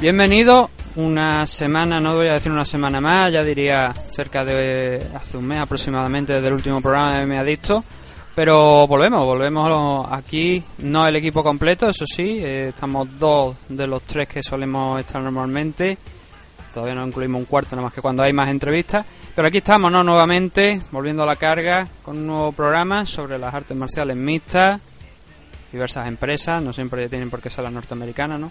Bienvenido una semana, no voy a decir una semana más, ya diría cerca de hace un mes aproximadamente desde el último programa de Me Adicto. Pero volvemos, volvemos aquí, no el equipo completo, eso sí, eh, estamos dos de los tres que solemos estar normalmente. Todavía no incluimos un cuarto, nada más que cuando hay más entrevistas. Pero aquí estamos, ¿no? Nuevamente, volviendo a la carga con un nuevo programa sobre las artes marciales mixtas, diversas empresas, no siempre tienen por qué ser las norteamericanas, ¿no?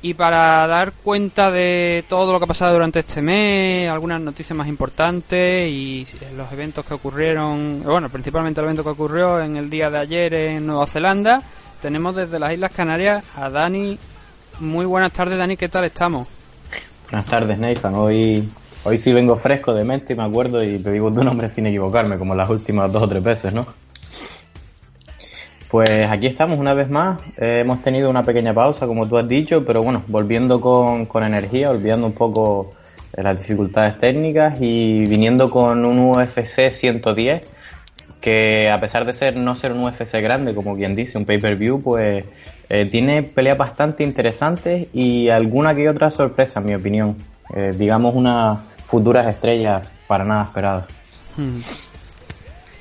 Y para dar cuenta de todo lo que ha pasado durante este mes, algunas noticias más importantes y los eventos que ocurrieron, bueno, principalmente el evento que ocurrió en el día de ayer en Nueva Zelanda, tenemos desde las Islas Canarias a Dani. Muy buenas tardes, Dani, ¿qué tal estamos? Buenas tardes, Nathan. Hoy, hoy sí vengo fresco de mente y me acuerdo y te digo tu nombre sin equivocarme, como las últimas dos o tres veces, ¿no? Pues aquí estamos una vez más. Eh, hemos tenido una pequeña pausa, como tú has dicho, pero bueno, volviendo con, con energía, olvidando un poco eh, las dificultades técnicas y viniendo con un UFC 110 que a pesar de ser no ser un UFC grande, como quien dice, un pay-per-view, pues eh, tiene peleas bastante interesantes y alguna que otra sorpresa, en mi opinión. digamos unas futuras estrellas para nada esperadas. Hmm.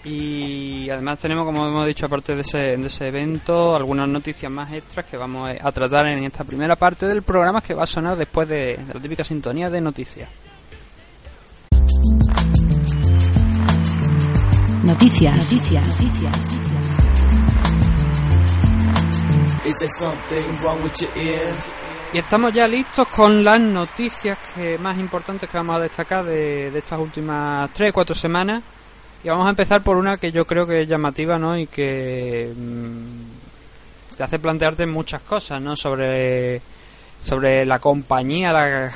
Y además tenemos, como hemos dicho, aparte de ese, de ese evento, algunas noticias más extras que vamos a tratar en esta primera parte del programa que va a sonar después de, la típica sintonía de noticias. Noticias. Noticias. Y estamos ya listos con las noticias que más importantes que vamos a destacar de, de estas últimas 3-4 semanas. Y vamos a empezar por una que yo creo que es llamativa, ¿no? Y que mm, te hace plantearte muchas cosas, ¿no? Sobre, sobre la compañía, la,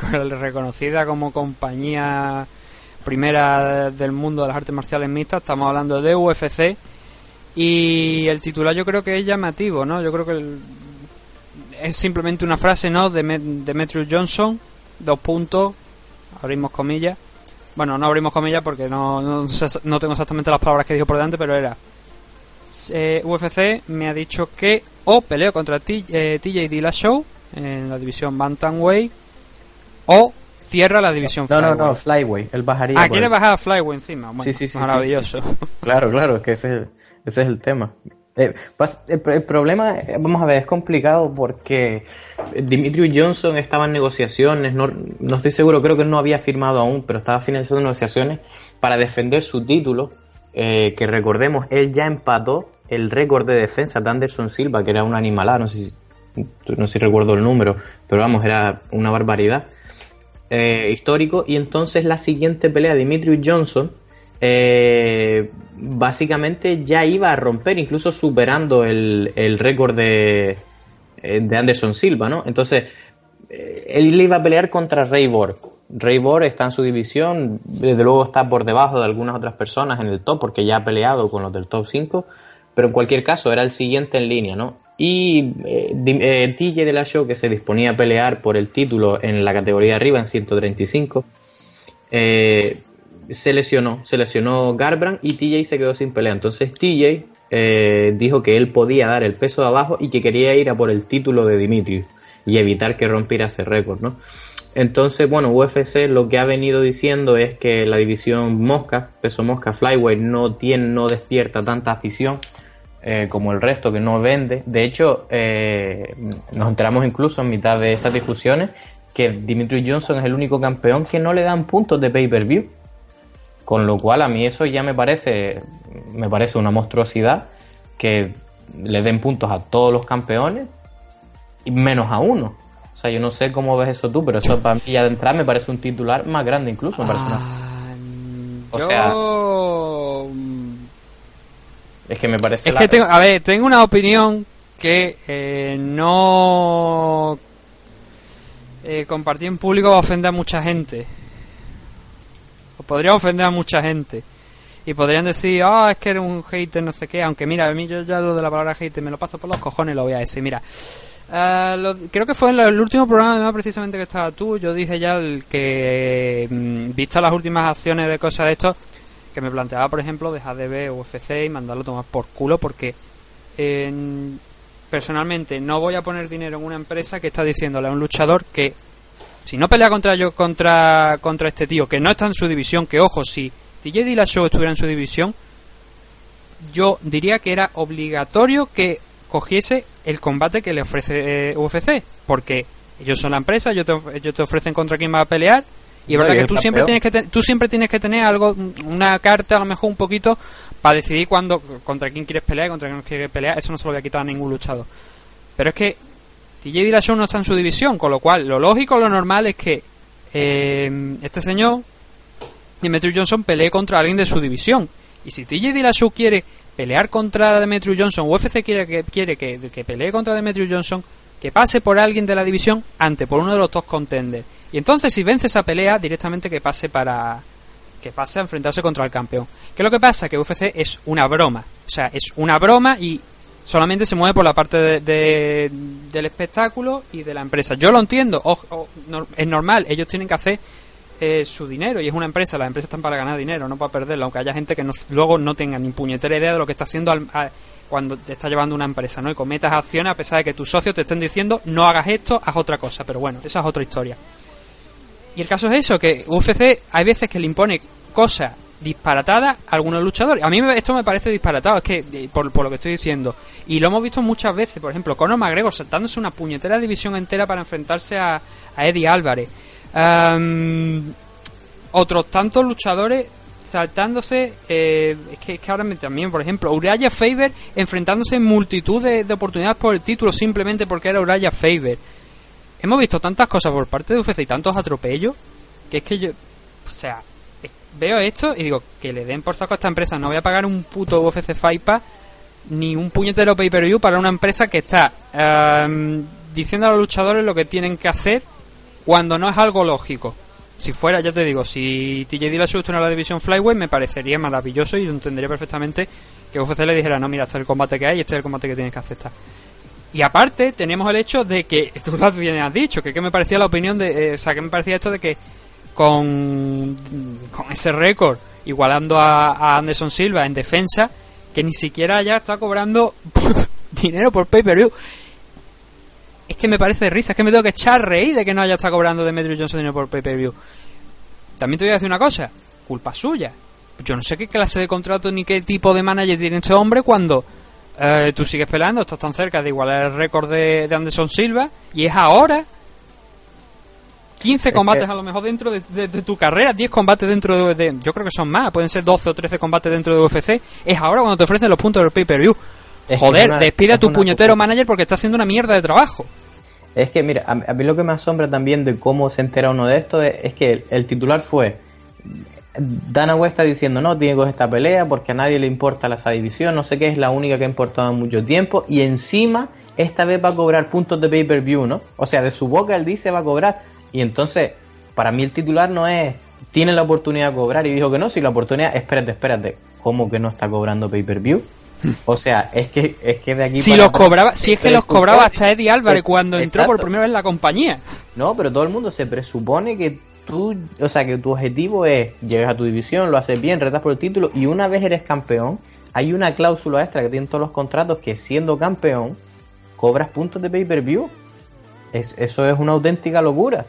reconocida como compañía primera del mundo de las artes marciales mixtas. Estamos hablando de UFC. Y el titular yo creo que es llamativo, ¿no? Yo creo que es simplemente una frase, ¿no? De Demetrius Johnson, dos puntos, abrimos comillas bueno, no abrimos comillas porque no, no, tengo exactamente las palabras que dijo por delante, pero era. Eh, UFC me ha dicho que o peleo contra TJ eh, Dillashaw en la división Bantamweight o cierra la división no, No, no, Flyway. Él bajaría. Ah, quiere bajar a Flyway encima. Bueno, sí, sí, sí. Maravilloso. claro, claro, es que ese es ese es el tema. Eh, el, problema, eh, vamos a ver, es complicado porque Dimitri Johnson estaba en negociaciones, no, no, estoy seguro, creo que no había firmado aún, pero estaba financiando negociaciones para defender su título, eh, que recordemos, él ya empató el récord de defensa de Anderson Silva, que era una animalada, no sé si, no si recuerdo el número, pero vamos, era una barbaridad. histórico, y entonces la siguiente pelea, Dimitri Johnson, eh, básicamente ya iba a romper, incluso superando el, récord de, eh, de, Anderson Silva, ¿no? Entonces, eh, él iba a pelear contra Ray Borg. Ray Borg está en su división, desde luego está por debajo de algunas otras personas en el top, porque ya ha peleado con los del top 5, pero en cualquier caso era el siguiente en línea, ¿no? Y eh, TJ de la Show, que se disponía a pelear por el título en la categoría arriba, en 135, eh, se lesionó, se lesionó Garbrandt y TJ se quedó sin pelea. Entonces TJ eh, dijo que él podía dar el peso de abajo y que quería ir a por el título de Dimitrius y evitar que rompiera ese récord, ¿no? Entonces, bueno, UFC lo que ha venido diciendo es que la división mosca, peso mosca, flyweight, no tiene, no despierta tanta afición eh, como el resto que no vende. De hecho, eh, nos enteramos incluso en mitad de esas discusiones que Dimitri Johnson es el único campeón que no le dan puntos de pay-per-view. Con lo cual a mí eso ya me parece, me parece una monstruosidad que le den puntos a todos los campeones y menos a uno. O sea, yo no sé cómo ves eso tú, pero eso para mí ya de entrada me parece un titular más grande incluso. Me parece ah, o sea, Es que me parece. Es que tengo, a ver, tengo una opinión que eh, no eh, compartir en público va a ofender a mucha gente. O podría ofender a mucha gente. Y podrían decir, ah, es que eres un hater, no sé qué. Aunque mira, a mí yo ya lo de la palabra hater me lo paso por los cojones, lo voy a decir. Mira, eh, lo- creo que fue en el último programa además, precisamente que estaba tú. Yo dije ya el que, mm, vistas las últimas acciones de cosas de esto, que me planteaba, por ejemplo, dejar de ver UFC y mandarlo a tomar por culo, porque en- personalmente no voy a poner dinero en una empresa que está diciéndole a un luchador que si no pelea contra yo contra contra este tío que no está en su división que ojo si TJ Dillashaw estuviera en su división yo diría que era obligatorio que cogiese el combate que le ofrece eh, UFC porque ellos son la empresa ellos te, ellos te ofrecen contra quién va a pelear y es No, verdad y que tú siempre tienes que tú siempre tienes que tener algo una carta a lo mejor un poquito para decidir cuándo contra quién quieres pelear y contra quién no quieres pelear eso no se lo voy a quitar a ningún luchador. Pero es que TJ Dillashaw no está en su división, con lo cual lo lógico, lo normal es que eh, este señor, Demetrius Johnson, pelee contra alguien de su división. Y si TJ Dillashaw quiere pelear contra Demetrius Johnson, UFC quiere que, quiere que, que pelee contra Demetrius Johnson, que pase por alguien de la división ante por uno de los dos contenders. Y entonces si vence esa pelea, directamente que pase para que pase a enfrentarse contra el campeón. ¿Qué es lo que pasa? Que UFC es una broma. O sea, es una broma y solamente se mueve por la parte de- de- del espectáculo y de la empresa. Yo lo entiendo, o- o- no- es normal, ellos tienen que hacer eh, su dinero y es una empresa, las empresas están para ganar dinero, no para perderlo, aunque haya gente que no- luego no tenga ni puñetera idea de lo que está haciendo al- a- cuando te está llevando una empresa, ¿no? Y cometas acciones a pesar de que tus socios te estén diciendo no hagas esto, haz otra cosa, pero bueno, esa es otra historia. Y el caso es eso, que UFC hay veces que le impone cosas disparatadas algunos luchadores. A mí esto me parece disparatado, es que eh, por, por lo que estoy diciendo. Y lo hemos visto muchas veces, por ejemplo, Conor McGregor saltándose una puñetera división entera para enfrentarse a, a Eddie Álvarez. Am, otros tantos luchadores saltándose, eh, es, que, es que ahora también, por ejemplo, Uriah Faber enfrentándose en multitud de, de oportunidades por el título simplemente porque era Uriah Faber. Hemos visto tantas cosas por parte de UFC y tantos atropellos que es que yo, o sea, veo esto y digo que le den por saco a esta empresa. No voy a pagar un puto UFC Fight ni un puñetero pay-per-view para una empresa que está am, diciendo a los luchadores lo que tienen que hacer cuando no es algo lógico. Si fuera, ya te digo, si TJ Dillashaw en la división Flyweight me parecería maravilloso y entendería perfectamente que UFC le dijera, no, mira, este es el combate que hay y este es el combate que tienes que aceptar. Y aparte tenemos el hecho de que, tú bien has dicho, que, que me parecía la opinión de, eh, o sea, que me parecía esto de que con, con ese récord, igualando a, Anderson Silva en defensa, que ni siquiera ya está cobrando dinero por pay-per-view. Es que me parece risa, es que me tengo que echar reír de que no haya estado cobrando Demetrius Johnson dinero por pay-per-view. También te voy a decir una cosa, culpa suya. Yo no sé qué clase de contrato ni qué tipo de manager tiene este hombre cuando eh, tú sigues peleando, estás tan cerca de igualar el récord de, de Anderson Silva y es ahora 15 Es combates a lo mejor dentro de, de- de tu carrera, 10 combates dentro de, de- Yo creo que son más, pueden ser 12 o 13 combates dentro de UFC. Es ahora cuando te ofrecen los puntos del pay-per-view. Joder, una- despide a tu puñetero manager porque está haciendo una mierda de trabajo. Es que, mira, a, mí lo que me asombra también de cómo se entera uno de esto es, es que el, el titular fue Dana White está diciendo no, tiene que coger esta pelea porque a nadie le importa la esa división, no sé qué, es la única que ha importado en mucho tiempo y encima esta vez va a cobrar puntos de pay-per-view, ¿no? O sea, de su boca él dice va a cobrar y entonces, para mí el titular no es tiene la oportunidad de cobrar y dijo que no, si la oportunidad, espérate, espérate, ¿cómo que no está cobrando pay-per-view? O sea, es que, es que de aquí Si para los cobraba, si es que los cobraba hasta Eddie Álvarez cuando entró por primera vez en la compañía. No, pero todo el mundo se presupone que tú, o sea, que tu objetivo es llegas a tu división, lo haces bien, retas por el título y una vez eres campeón, hay una cláusula extra que tienen todos los contratos que siendo campeón cobras puntos de pay-per-view. Es, eso es una auténtica locura.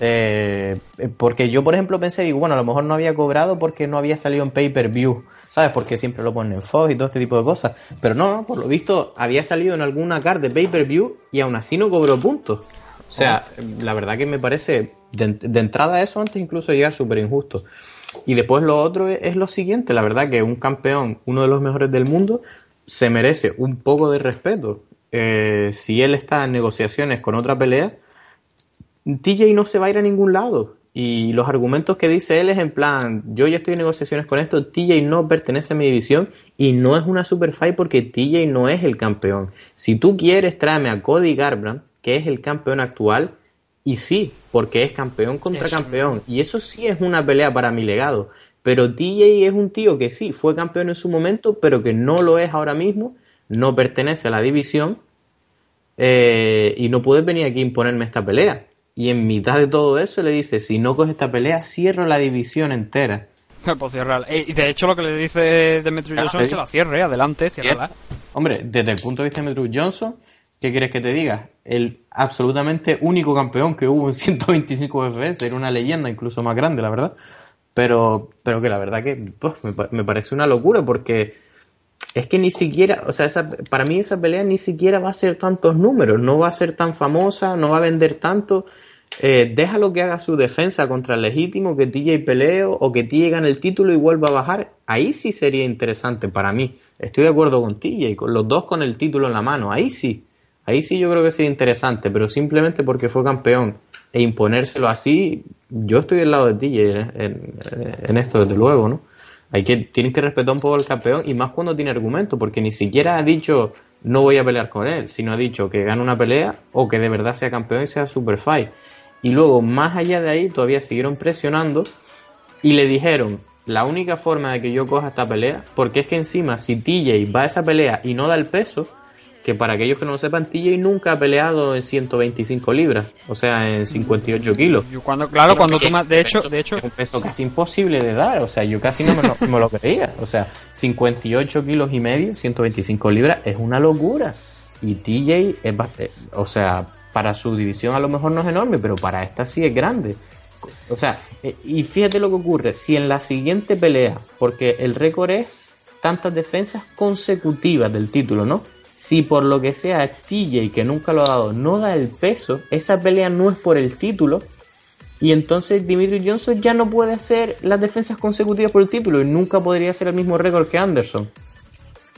Eh, porque yo, por ejemplo, pensé, digo, bueno, a lo mejor no había cobrado porque no había salido en pay-per-view, ¿sabes? Porque siempre lo ponen en Fox y todo este tipo de cosas. Pero no, por lo visto había salido en alguna card de pay-per-view y aún así no cobró puntos. O sea, la verdad que me parece, de, de entrada eso antes incluso llegar súper injusto. Y después lo otro es, es lo siguiente, la verdad que un campeón, uno de los mejores del mundo, se merece un poco de respeto. Eh, si él está en negociaciones con otra pelea, TJ no se va a ir a ningún lado. Y los argumentos que dice él es en plan, yo ya estoy en negociaciones con esto, TJ no pertenece a mi división y no es una super fight porque TJ no es el campeón. Si tú quieres, tráeme a Cody Garbrandt, que es el campeón actual, y sí, porque es campeón contra campeón. Y eso sí es una pelea para mi legado. Pero TJ es un tío que sí, fue campeón en su momento, pero que no lo es ahora mismo, no pertenece a la división eh, y no puedes venir aquí a imponerme esta pelea. Y en mitad de todo eso le dice, si no coges esta pelea, cierro la división entera. pues eh, Y de hecho lo que le dice Demetrius Johnson es que la cierre, adelante, ciérrala. Hombre, desde el punto de vista de Demetrius Johnson, ¿qué quieres que te diga? El absolutamente único campeón que hubo en 125 FPS, era una leyenda incluso más grande, la verdad. Pero, pero que la verdad que pues, me, parece una locura porque es que ni siquiera, o sea, para mí esa pelea ni siquiera va a ser tantos números, no va a ser tan famosa, no va a vender tanto. Eh, déjalo que haga su defensa contra el legítimo, que TJ peleo o que TJ gane el título y vuelva a bajar. Ahí sí sería interesante para mí. Estoy de acuerdo con TJ, con los dos con el título en la mano. Ahí sí. Ahí sí yo creo que sería interesante, pero simplemente porque fue campeón e imponérselo así, yo estoy del lado de ti en, esto, desde luego, ¿no? Hay que, tienes que respetar un poco al campeón y más cuando tiene argumento, porque ni siquiera ha dicho no voy a pelear con él, sino ha dicho que gane una pelea o que de verdad sea campeón y sea super fight. Y luego, más allá de ahí, todavía siguieron presionando y le dijeron, la única forma de que yo coja esta pelea, porque es que encima si TJ va a esa pelea y no da el peso, que para aquellos que no lo sepan, TJ nunca ha peleado en 125 libras, o sea, en 58 kilos. Yo cuando, claro, cuando tú de hecho, de hecho, es un peso casi imposible de dar, o sea, yo casi no me lo, creía, o sea, 58 kilos y medio, 125 libras, es una locura. Y TJ es, eh, o sea, para su división a lo mejor no es enorme, pero para esta sí es grande. O sea, eh, y fíjate lo que ocurre, si en la siguiente pelea, porque el récord es tantas defensas consecutivas del título, ¿no? Si por lo que sea TJ, que nunca lo ha dado, no da el peso, esa pelea no es por el título, y entonces Dimitri Johnson ya no puede hacer las defensas consecutivas por el título y nunca podría hacer el mismo récord que Anderson.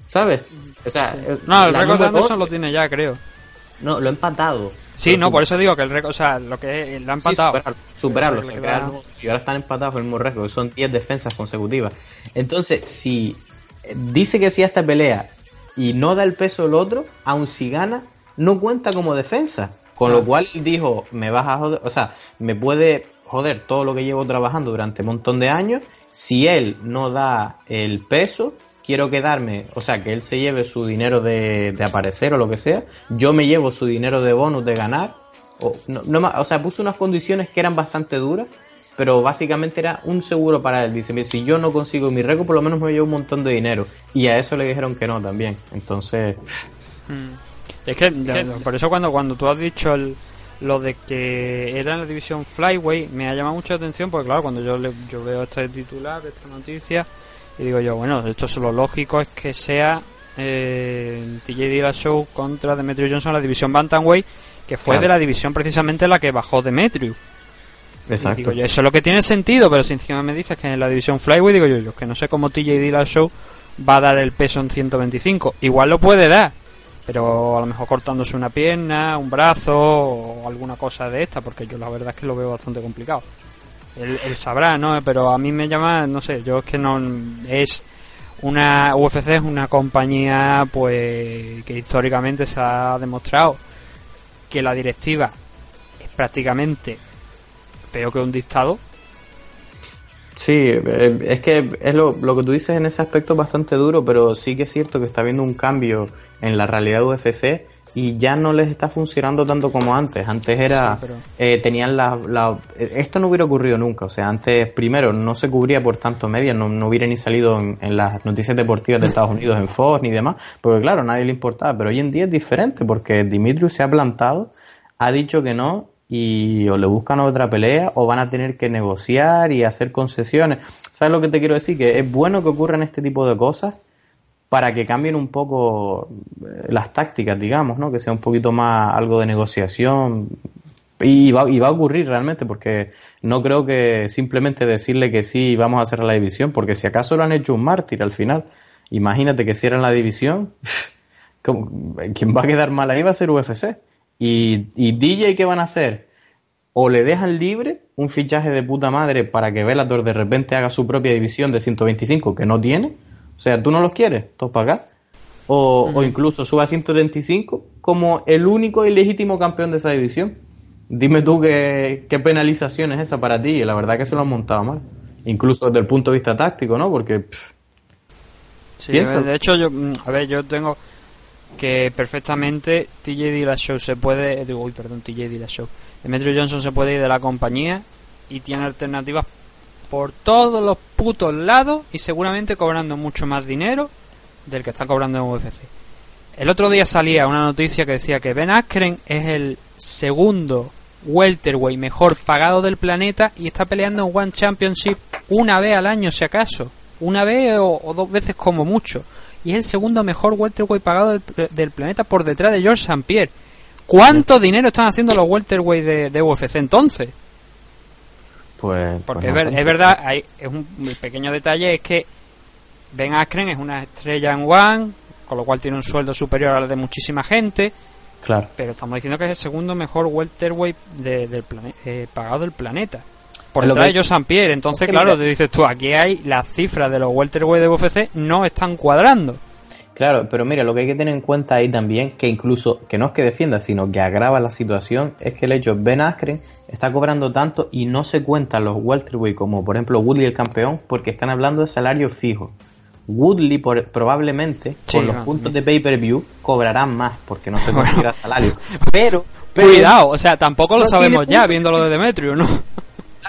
¿Sabes? O sea, no, el récord de Anderson lo tiene ya, creo. No, lo ha empatado. Sí, no, por eso digo que el récord, o sea, lo que lo ha empatado. superarlo, y ahora están empatados con el mismo récord, son 10 defensas consecutivas. Entonces, si dice que si esta pelea y no da el peso el otro, aun si gana, no cuenta como defensa. Con lo cual dijo, me vas a joder, o sea, me puede joder todo lo que llevo trabajando durante un montón de años. Si él no da el peso, quiero quedarme, o sea, que él se lleve su dinero de, aparecer o lo que sea. Yo me llevo su dinero de bonus de ganar. O, no, no, o sea, puso unas condiciones que eran bastante duras pero básicamente era un seguro para él. Dice, si yo no consigo mi récord, por lo menos me llevo un montón de dinero. Y a eso le dijeron que no también. Entonces... Hmm. Es que, por eso cuando, cuando tú has dicho lo de que era en la división Flyway, me ha llamado mucha atención, porque claro, cuando yo, yo veo este titular, esta noticia, y digo yo, bueno, esto es lo lógico es que sea eh, TJ Show contra Demetrius Johnson en la división Bantamweight, que fue de la división precisamente la que bajó Demetrius. Exacto. eso es lo que tiene sentido, pero si encima me dices que en la división Flyway, digo yo, yo que no sé cómo TJ Dillashaw va a dar el peso en 125. Igual lo puede dar, pero a lo mejor cortándose una pierna, un brazo o alguna cosa de esta, porque yo la verdad es que lo veo bastante complicado. Él, sabrá, ¿no? Pero a mí me llama, no sé, yo es que no es una UFC es una compañía pues que históricamente se ha demostrado que la directiva es prácticamente peor que un dictado. Sí, eh, es que es lo, lo, que tú dices en ese aspecto bastante duro, pero sí que es cierto que está habiendo un cambio en la realidad UFC y ya no les está funcionando tanto como antes. Antes era, eh, tenían la, la, Esto no hubiera ocurrido nunca, o sea, antes primero no se cubría por tanto media, no, no hubiera ni salido en, en, las noticias deportivas de Estados Unidos, en Fox ni demás, porque claro, a nadie le importaba, pero hoy en día es diferente porque Dimitri se ha plantado, ha dicho que no y o le buscan otra pelea o van a tener que negociar y hacer concesiones. ¿Sabes lo que te quiero decir? Que es bueno que ocurran este tipo de cosas para que cambien un poco eh, las tácticas, digamos, ¿no? Que sea un poquito más algo de negociación. Y va, y va a ocurrir realmente, porque no creo que simplemente decirle que sí, vamos a hacer la división, porque si acaso lo han hecho un mártir al final, imagínate que cierran la división, quien va a quedar mal ahí va a ser UFC. Y, y DJ, ¿qué van a hacer? o le dejan libre un fichaje de puta madre para que Bellator de repente haga su propia división de 125 que no tiene. O sea, tú no los quieres, todos para acá. O, o incluso suba a 135 como el único y legítimo campeón de esa división. Dime tú qué, qué penalización es esa para ti. Y la verdad que se lo han montado mal. Incluso desde el punto de vista táctico, ¿no? Porque pff, Sí, de hecho, yo, mm, a ver, yo tengo que perfectamente TJ Dillashaw se puede, digo, uy, perdón, TJ Dillashaw, Demetrio Johnson se puede ir de la compañía y tiene alternativas por todos los putos lados y seguramente cobrando mucho más dinero del que está cobrando en UFC. El otro día salía una noticia que decía que Ben Askren es el segundo welterweight mejor pagado del planeta y está peleando en One Championship una vez al año si acaso, una vez o, o dos veces como mucho. Y es el segundo mejor welterweight pagado del, del planeta por detrás de George St. Pierre. ¿Cuánto dinero están haciendo los welterweight de, de UFC entonces? pues. Porque pues es, ver- tanto. es verdad, hay, es un pequeño detalle, es que Ben Askren es una estrella en One, con lo cual tiene un sueldo superior al de muchísima gente, Claro. pero estamos diciendo que es el segundo mejor welterweight de- del plane- eh, pagado del planeta. Por detrás de que- Joe St. Pierre. Entonces, es que claro, mira- te dices tú, aquí hay las cifras de los welterweight de UFC no están cuadrando. Claro, pero mira, lo que hay que tener en cuenta ahí también, que incluso, que no es que defienda, sino que agrava la situación, es que el hecho, Ben Askren está cobrando tanto y no se cuentan los welterweight como, por ejemplo, Woodley el campeón, porque están hablando de salario fijo. Woodley por- probablemente, Sí, con los puntos de pay-per-view, cobrarán más, porque no se considera salario. Pero, pero Cuidado, o sea, tampoco lo no sabemos ya viéndolo de Demetrio, ¿no?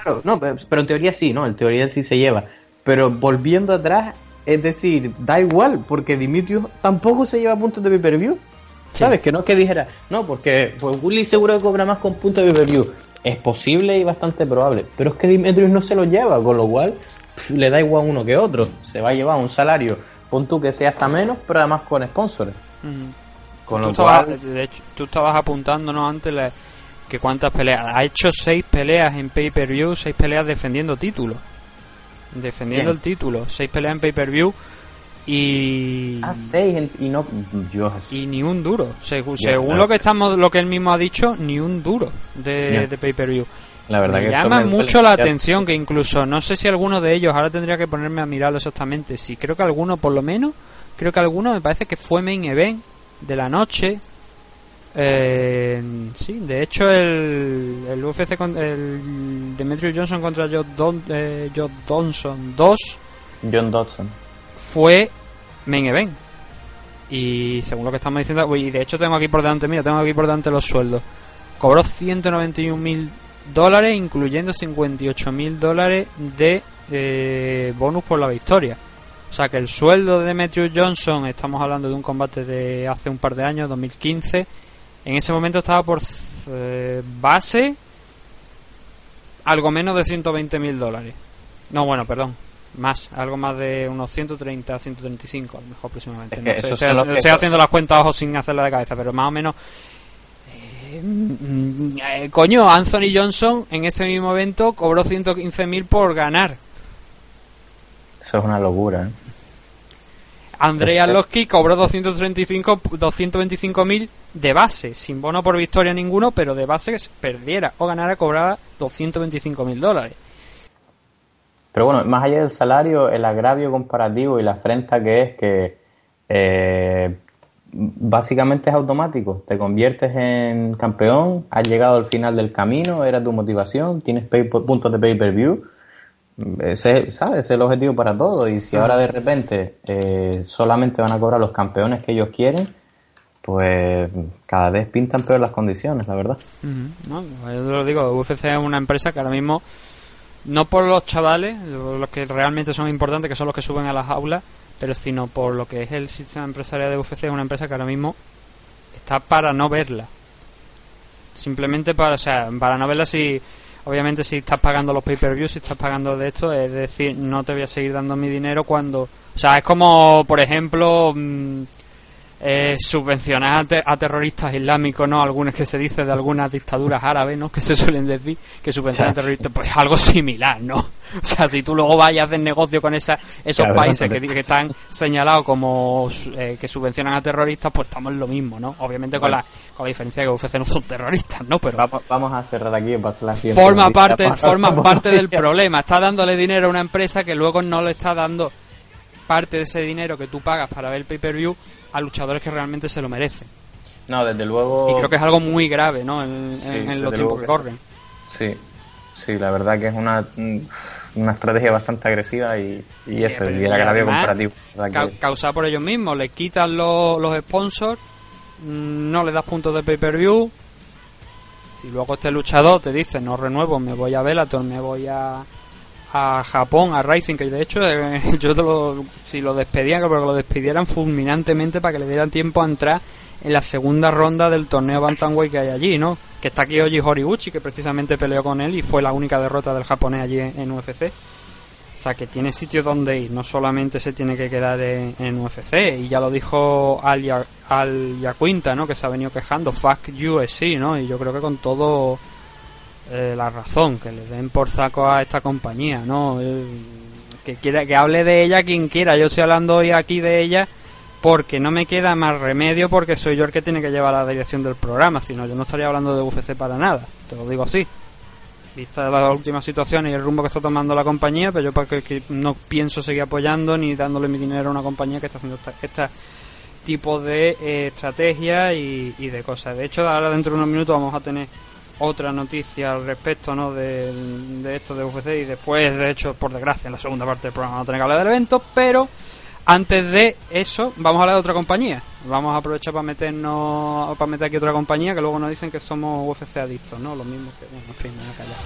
Claro, no, pero, en teoría sí, ¿no? En teoría sí se lleva. Pero volviendo atrás, es decir, da igual, porque Dimitrios tampoco se lleva puntos de pay-per-view. ¿Sabes? Que no es que dijera, no, porque pues Willy seguro que cobra más con puntos de pay-per-view. Es posible y bastante probable. Pero es que Dimitrios no se lo lleva, con lo cual pf, le da igual uno que otro. Se va a llevar un salario, pon tú que sea hasta menos, pero además con sponsors. Con tú, lo estabas, cual, de hecho, tú estabas apuntándonos antes la- que cuántas peleas. Ha hecho seis peleas en pay-per-view, seis peleas defendiendo título. Defendiendo el título. Seis peleas en pay-per-view y... a 6 y no. Yo, Y ni un duro. Según claro. lo que estamos, lo que él mismo ha dicho, ni un duro de, de pay-per-view. la verdad Me que eso llama mucho la atención que incluso, no sé si alguno de ellos, ahora tendría que ponerme a mirarlo exactamente, si creo que alguno por lo menos, creo que alguno me parece que fue main event de la noche. Eh, sí, de hecho el, el UFC, con, el Demetrio Johnson contra Joe, Don, eh, Joe Johnson 2 John Dodson. fue main event. Y según lo que estamos diciendo, y de hecho tengo aquí por delante, mira, tengo aquí por delante los sueldos. Cobró 191 mil dólares, incluyendo 58 mil dólares de eh, bonus por la victoria. O sea que el sueldo de Demetrius Johnson, estamos hablando de un combate de hace un par de años, 2015, en ese momento estaba por eh, base algo menos de 120 mil dólares. No, bueno, perdón, más, algo más de unos 130, 135, a lo mejor aproximadamente. Es No estoy, estoy- haciendo las cuentas ojo sin hacerla de cabeza, pero más o menos. eh, mm, eh, coño, Anthony Johnson en ese mismo evento cobró 115.000 por ganar. Eso es una locura, ¿eh? Que- Arlovski cobró 235 225.000 de base, sin bono por victoria ninguno, pero de base que se perdiera o ganara cobraba 225.000 dólares. Pero bueno, más allá del salario, el agravio comparativo y la afrenta que es que eh, básicamente es automático. Te conviertes en campeón, has llegado al final del camino, era tu motivación, tienes pay- puntos de pay-per-view. Ese, ¿sabes? Ese es el objetivo para todo. Y si ahora de repente eh, solamente van a cobrar los campeones que ellos quieren, pues cada vez pintan peor las condiciones, la verdad. No, yo te lo digo, UFC es una empresa que ahora mismo, no por los chavales, los que realmente son importantes, que son los que suben a las aulas, pero sino por lo que es el sistema empresarial de UFC, es una empresa que ahora mismo está para no verla. Simplemente para, o sea, para no verla si, obviamente si estás pagando los pay-per-views, si estás pagando de esto, es decir, no te voy a seguir dando mi dinero cuando, o sea, es como, por ejemplo, mm, eh, subvencionar a, te- a terroristas islámicos, ¿no? Algunos que se dice de algunas dictaduras árabes, ¿no? Que se suelen decir que subvencionan a terroristas, pues algo similar, ¿no? O sea, si tú luego vayas hacer negocio con esa, esos Claro, países que, están señalados como eh, que subvencionan a terroristas, pues estamos en lo mismo, ¿no? Obviamente con, la, con la diferencia de que UFC no son terroristas, ¿no? Pero Vamos, vamos a cerrar aquí y pasar la siguiente forma parte, forma parte del problema. Está dándole dinero a una empresa que luego no le está dando parte de ese dinero que tú pagas para ver el pay-per-view a luchadores que realmente se lo merecen. No, desde luego. Y creo que es algo muy grave, ¿no? En, Sí, en- en los tiempos que corren. Sí, sí, la verdad que es una, una estrategia bastante agresiva y, y eso, y el agravio comparativo. Ca- que- causada por ellos mismos. Le quitan los, los sponsors, mm, no le das puntos de pay-per-view. Si luego este luchador te dice, no renuevo, me voy a Bellator, me voy a, a Japón, a Rising, que de hecho eh, yo te lo- si lo despedían, que lo despidieran fulminantemente para que le dieran tiempo a entrar en la segunda ronda del torneo Bantamweight que hay allí, ¿no? Que está aquí Oji Horiguchi, que precisamente peleó con él y fue la única derrota del japonés allí en, UFC. O sea, que tiene sitios donde ir, no solamente se tiene que quedar en, en UFC. Y ya lo dijo Al, Ya- Al Yaquinta, ¿no? Que se ha venido quejando, fuck UFC, ¿no? Y yo creo que con todo eh, la razón, que le den por saco a esta compañía, ¿no? Eh, que quiera que hable de ella quien quiera. Yo estoy hablando hoy aquí de ella porque no me queda más remedio porque soy yo el que tiene que llevar la dirección del programa, sino yo no estaría hablando de UFC para nada, te lo digo así. Vista las últimas situaciones y el rumbo que está tomando la compañía, pero yo porque que no pienso seguir apoyando ni dándole mi dinero a una compañía que está haciendo esta, esta tipo de eh, estrategia y, y de cosas. De hecho, ahora dentro de unos minutos vamos a tener otra noticia al respecto ¿no? de, de esto de UFC y después, de hecho, por desgracia, en la segunda parte del programa a tener que hablar del evento, pero antes de eso, vamos a hablar de otra compañía. Vamos a aprovechar para meternos, para meter aquí otra compañía que luego nos dicen que somos UFC adictos, ¿no? Lo mismo que, bueno, en fin, me voy a callar.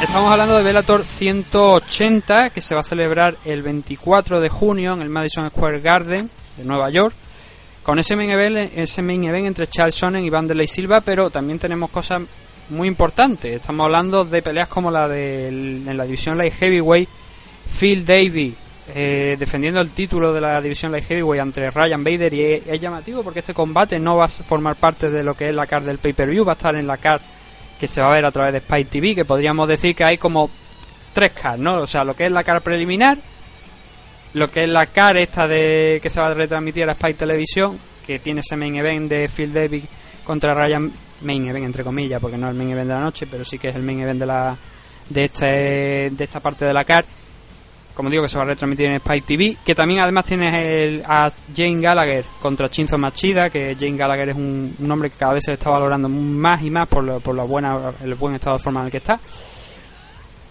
Estamos hablando de Bellator 180 que se va a celebrar el 24 de junio en el Madison Square Garden de Nueva York con ese main event, ese main event entre Charles Sonnen y Vanderlei Silva, pero también tenemos cosas muy importantes. Estamos hablando de peleas como la de en la división Light Heavyweight, Phil Davey eh, defendiendo el título de la división Light Heavyweight entre Ryan Bader y es, es llamativo porque este combate no va a formar parte de lo que es la card del pay-per-view, va a estar en la card que se va a ver a través de Spike TV, que podríamos decir que hay como tres cards, ¿no? O sea, lo que es la card preliminar, lo que es la card esta de que se va a retransmitir a Spike Televisión, que tiene ese main event de Phil Davis contra Ryan, main event entre comillas, porque no es el main event de la noche, pero sí que es el main event de la de este de esta parte de la card. Como digo, que se va a retransmitir en Spike TV, que también además tienes el, a Jane Gallagher contra Chinzo Machida, que Jane Gallagher es un, un hombre que cada vez se está valorando más y más por, lo, por la buena, el buen estado de forma en el que está.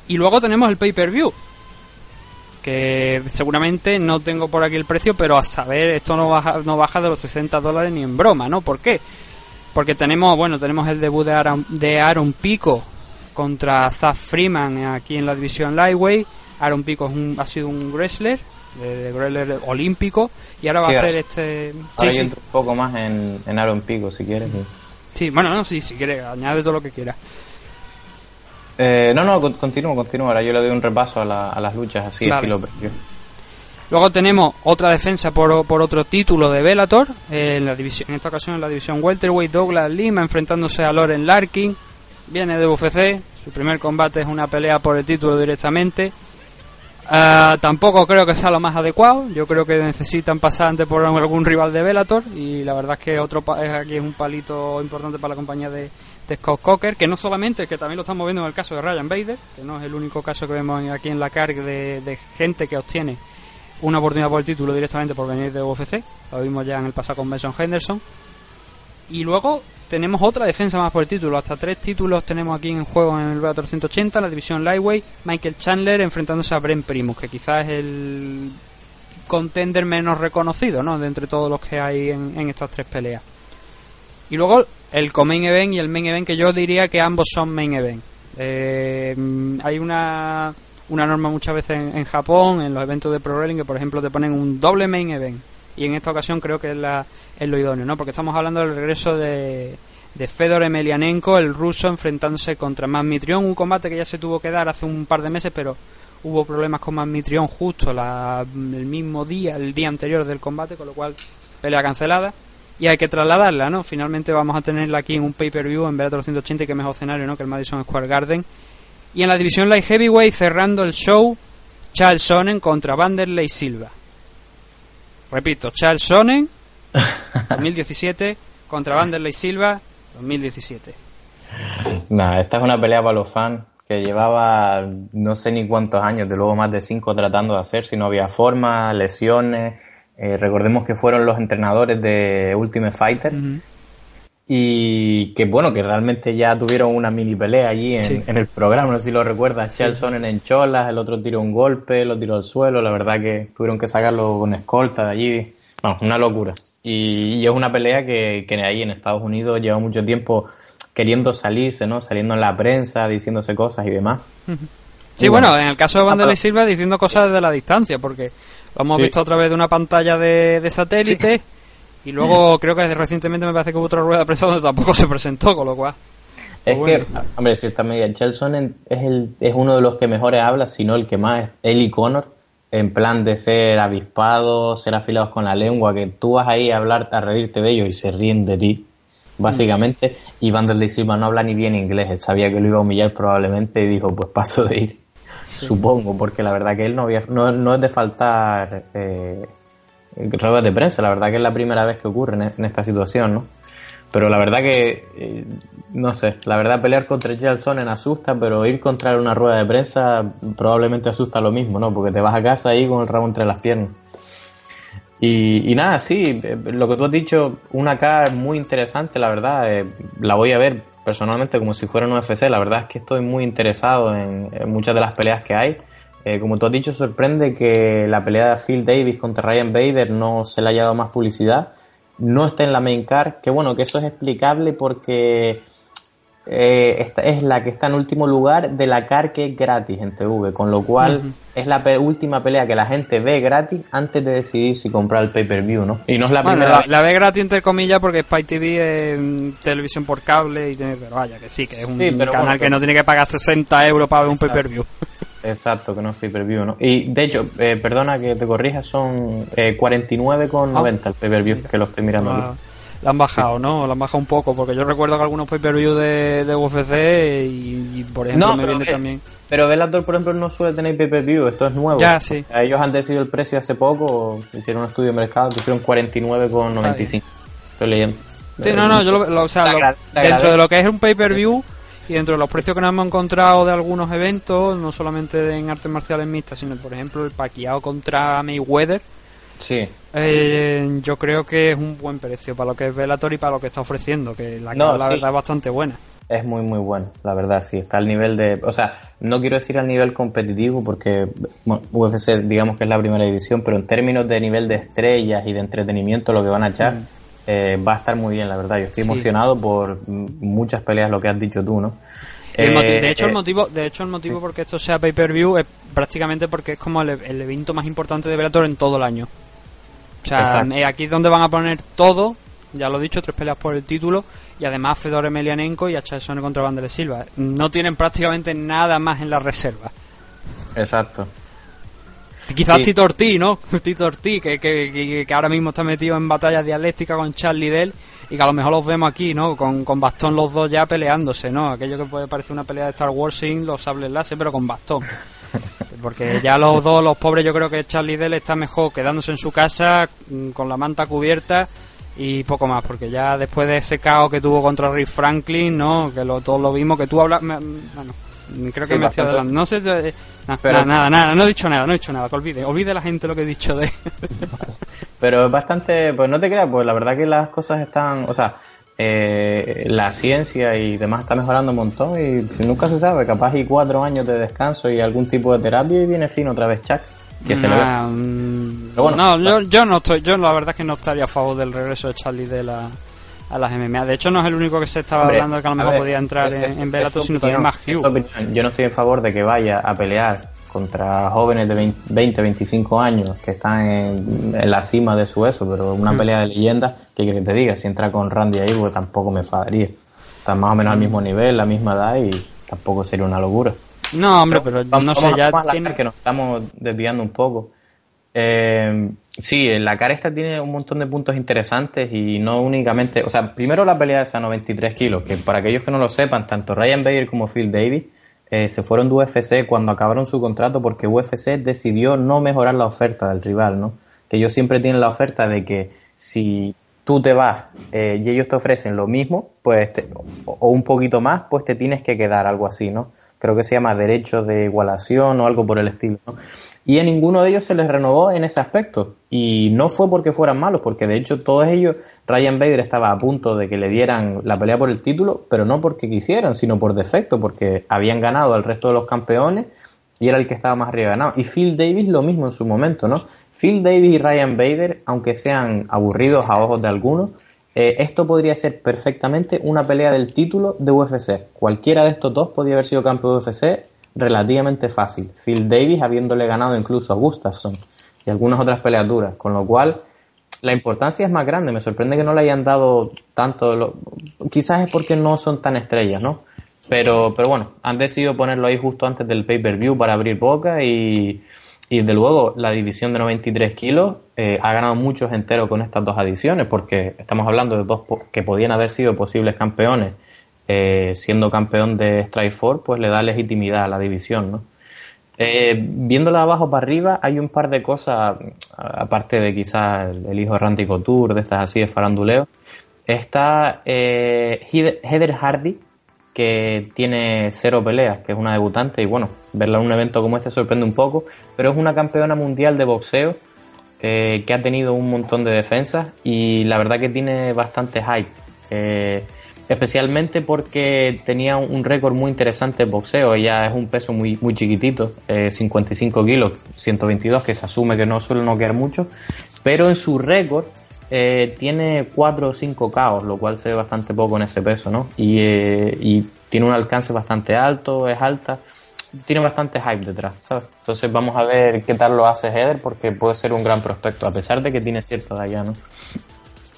Y luego tenemos el pay-per-view, que seguramente no tengo por aquí el precio, pero a saber, esto no baja, no baja de los 60 dólares ni en broma, ¿no? ¿Por qué? Porque tenemos, bueno, tenemos el debut de Aaron, de Aaron Pico contra Zach Freeman aquí en la división Lightweight. Aaron Pico es un- ha sido un wrestler, de, wrestler olímpico, y ahora va Sí, a hacer este... Ahora sí, yo un poco más en, en Aaron Pico, si quieres. Sí, bueno, no, sí, si quieres, añade todo lo que quieras. Eh, no, no, con- continúo, continúo. Ahora yo le doy un repaso a, la- a las luchas así, Vale. estilo previo. Luego tenemos otra defensa por, por otro título de Bellator, eh, en, la división, en esta ocasión en la división Welterweight, Douglas Lima enfrentándose a Loren Larkin, viene de UFC, su primer combate es una pelea por el título directamente. Ah, tampoco creo que sea lo más adecuado, yo creo que necesitan pasar antes por algún rival de Bellator y la verdad es que otro aquí es un palito importante para la compañía de, Scott Coker, que no solamente, que también lo estamos viendo en el caso de Ryan Bader, que no es el único caso que vemos aquí en la carga de, de gente que obtiene una oportunidad por el título directamente por venir de UFC. Lo vimos ya en el pasado con Benson Henderson. Y luego tenemos otra defensa más por el título. Hasta tres títulos tenemos aquí en juego en el Bellator 180, la división Lightweight. Michael Chandler enfrentándose a Brent Primus, que quizás es el contender menos reconocido, ¿no? De entre todos los que hay en, estas tres peleas. Y luego el co-main event y el main event, que yo diría que ambos son main event. Eh, hay una, una norma muchas veces en, en Japón, en los eventos de Pro Wrestling, que por ejemplo te ponen un doble main event. Y en esta ocasión creo que es, la, es lo idóneo, ¿no? Porque estamos hablando del regreso de, de Fedor Emelianenko, el ruso, enfrentándose contra Mitrión, un combate que ya se tuvo que dar hace un par de meses, pero hubo problemas con Mitrión justo la, el mismo día, el día anterior del combate, con lo cual pelea cancelada y hay que trasladarla, ¿no? Finalmente vamos a tenerla aquí en un pay-per-view en Bellator 180 y que mejor escenario, ¿no? Que el Madison Square Garden. Y en la división Light Heavyweight cerrando el show, Charles Sonnen contra Vanderlei Silva. Repito, Charles Sonnen 2017 contra Vanderlei Silva 2017. Nah, esta es una pelea para los fans que llevaba no sé ni cuántos años, de luego más de cinco tratando de hacer, si no había forma, lesiones. Eh, recordemos que fueron los entrenadores de Ultimate Fighter y que bueno, que realmente ya tuvieron una mini pelea allí en, en el programa, no sé si lo recuerdas, sí. Chelson en cholas, el otro tiró un golpe, lo tiró al suelo, la verdad que tuvieron que sacarlo con escolta de allí, bueno, una locura. Y, y es una pelea que, que ahí en Estados Unidos lleva mucho tiempo queriendo salirse, ¿no? Saliendo en la prensa, diciéndose cosas y demás. Sí, y bueno, bueno, en el caso de Vanderlei Silva diciendo cosas desde la distancia, porque lo hemos sí. visto a través de una pantalla de, de satélite. Y luego creo que recientemente me parece que hubo otra rueda de prensa donde tampoco se presentó, con lo cual... Es bueno. que, hombre, si está media, Chelson es, el, es uno de los que mejores habla, sino el que más, él y Connor, en plan de ser avispados, ser afilados con la lengua, que tú vas ahí a hablar, a reírte de ellos y se ríen de ti, básicamente. Mm. Y Vanderlei Silva no habla ni bien inglés, él sabía que lo iba a humillar probablemente y dijo, pues paso de ir. Sí. Supongo, porque la verdad que él no, había, no, no es de faltar eh, ruedas de prensa, la verdad que es la primera vez que ocurre en, en esta situación, ¿no? Pero la verdad que, eh, no sé, la verdad pelear contra Chael Sonnen asusta, pero ir contra una rueda de prensa probablemente asusta lo mismo, ¿no? Porque te vas a casa ahí con el rabo entre las piernas. Y, nada, sí, lo que tú has dicho, una K muy interesante, la verdad, eh, la voy a ver personalmente como si fuera un UFC, la verdad es que estoy muy interesado en muchas de las peleas que hay. Eh, como tú has dicho, sorprende que la pelea de Phil Davis contra Ryan Bader no se le haya dado más publicidad. No está en la main card, que bueno, que eso es explicable porque eh, esta es la que está en último lugar de la car que es gratis en TV, con lo cual uh -huh. es la pe última pelea que la gente ve gratis antes de decidir si comprar el pay-per-view, ¿no? Y no es la bueno, primera. La, la, ve gratis entre comillas porque Spy TV es televisión por cable y tiene, pero vaya que sí, que es un sí, canal bueno, que no tiene que pagar 60 euros para ver un pay-per-view. Exacto, que no es pay-per-view, ¿no? Y de hecho, eh, perdona que te corrija, son eh, 49,90 ah, el pay-per-view que lo estoy mirando ah, aquí. La han bajado, sí. ¿no? La han bajado un poco, porque yo recuerdo que algunos pay-per-view de, de UFC y, y, por ejemplo, no, me viene ve, también. Pero Bellator, por ejemplo, no suele tener pay-per-view, esto es nuevo. Ya, sí. Ellos han decidido el precio hace poco, hicieron un estudio de mercado, pusieron 49,95. Estoy leyendo. Sí, no, no, yo lo, lo o sea, lo, dentro de lo que es un pay-per-view y dentro de los precios que nos hemos encontrado de algunos eventos, no solamente en artes marciales mixtas, sino por ejemplo el paqueado contra Mayweather. Sí. Eh, yo creo que es un buen precio para lo que es Bellator y para lo que está ofreciendo, que la, no, la sí. verdad es bastante buena. Es muy muy bueno, la verdad, sí, está al nivel de, o sea, no quiero decir al nivel competitivo porque bueno, UFC digamos que es la primera división, pero en términos de nivel de estrellas y de entretenimiento lo que van a echar mm eh, va a estar muy bien, la verdad. Yo estoy sí. emocionado por muchas peleas, lo que has dicho tú, ¿no? Eh, de hecho, el motivo, de hecho, el motivo sí. porque esto sea pay-per-view es prácticamente porque es como el, el, evento más importante de Bellator en todo el año. O sea, eh, aquí es donde van a poner todo, ya lo he dicho, tres peleas por el título, y además Fedor Emelianenko y a Chasone contra Vanderlei Silva. No tienen prácticamente nada más en la reserva. Exacto. Quizás sí. Tito Ortiz, ¿no? Tito Ortiz, que, que, que, ahora mismo está metido en batalla dialéctica con Charlie Dell y que a lo mejor los vemos aquí, ¿no? Con, con bastón los dos ya peleándose, ¿no? Aquello que puede parecer una pelea de Star Wars sin los sables láser, pero con bastón. Porque ya los dos, los pobres, yo creo que Charlie Dell está mejor quedándose en su casa mm, con la manta cubierta y poco más, porque ya después de ese caos que tuvo contra Rick Franklin, ¿no? Que lo, todos lo vimos, que tú hablas... Bueno, creo que sí, me hacía adelante. No sé... Nah, pero, nada, nada, no he dicho nada, no he dicho nada, que olvide, olvide la gente lo que he dicho de... pero es bastante, pues no te creas, pues la verdad que las cosas están, o sea, eh, la ciencia y demás está mejorando un montón y nunca se sabe, capaz y cuatro años de descanso y algún tipo de terapia y viene fino otra vez Chuck. Que nah, se le mm, bueno, no, yo, yo no estoy, yo la verdad es que no estaría a favor del regreso de Charlie de la a las MMA. De hecho, no es el único que se estaba Hombre, hablando de que a lo mejor a ver, podía entrar es, en, en Bellator, sino también más Hugh. Yo no estoy en favor de que vaya a pelear contra jóvenes de 20, 25 años que están en, en, la cima de su eso, pero una mm. pelea de leyendas, que que te diga? Si entra con Randy ahí, pues tampoco me enfadaría. están más o menos al mismo nivel, la misma edad y tampoco sería una locura. No, hombre, pero, no sé, ya tiene... que nos estamos desviando un poco. Eh, sí, la cara esta tiene un montón de puntos interesantes y no únicamente, o sea, primero la pelea de esa 93 kilos, que para aquellos que no lo sepan, tanto Ryan Bader como Phil Davis eh, se fueron de UFC cuando acabaron su contrato porque UFC decidió no mejorar la oferta del rival, ¿no? Que ellos siempre tienen la oferta de que si tú te vas eh, y ellos te ofrecen lo mismo, pues o un poquito más, pues te tienes que quedar algo así, ¿no? Creo que se llama derecho de igualación o algo por el estilo. Y a ninguno de ellos se les renovó en ese aspecto. Y no fue porque fueran malos, porque de hecho todos ellos, Ryan Bader estaba a punto de que le dieran la pelea por el título, pero no porque quisieran, sino por defecto, porque habían ganado al resto de los campeones y era el que estaba más arriba ganado. Y Phil Davis lo mismo en su momento, ¿no? Phil Davis y Ryan Bader, aunque sean aburridos a ojos de algunos, eh, esto podría ser perfectamente una pelea del título de UFC. Cualquiera de estos dos podría haber sido campeón de UFC relativamente fácil. Phil Davis habiéndole ganado incluso a Gustafsson y algunas otras peleas duras, con lo cual la importancia es más grande. Me sorprende que no le hayan dado tanto. Quizás es porque no son tan estrellas, ¿no? Pero, pero bueno, han decidido ponerlo ahí justo antes del pay-per-view para abrir boca y, y de luego la división de 93 kilos eh, ha ganado muchos enteros con estas dos adiciones, porque estamos hablando de dos que podían haber sido posibles campeones. Eh, siendo campeón de Strike Force, pues le da legitimidad a la división, ¿no? Eh, viéndola abajo para arriba, hay un par de cosas, aparte de quizás el, hijo de Randy Couture, de estas así de faranduleo. Está Heather Hardy, que tiene cero peleas, que es una debutante, y bueno, verla en un evento como este sorprende un poco, pero es una campeona mundial de boxeo eh, que ha tenido un montón de defensas y la verdad que tiene bastante hype. Eh, especialmente porque tenía un récord muy interesante en boxeo. Ella es un peso muy, muy chiquitito, 55 eh, kilos, 122, que se asume que no suele noquear mucho, pero en su récord eh, tiene 4 o 5 caos, lo cual se ve bastante poco en ese peso, ¿no? Y, eh, y, tiene un alcance bastante alto, es alta, tiene bastante hype detrás, ¿sabes? Entonces vamos a ver qué tal lo hace Heather, porque puede ser un gran prospecto, a pesar de que tiene cierta edad ya, ¿no?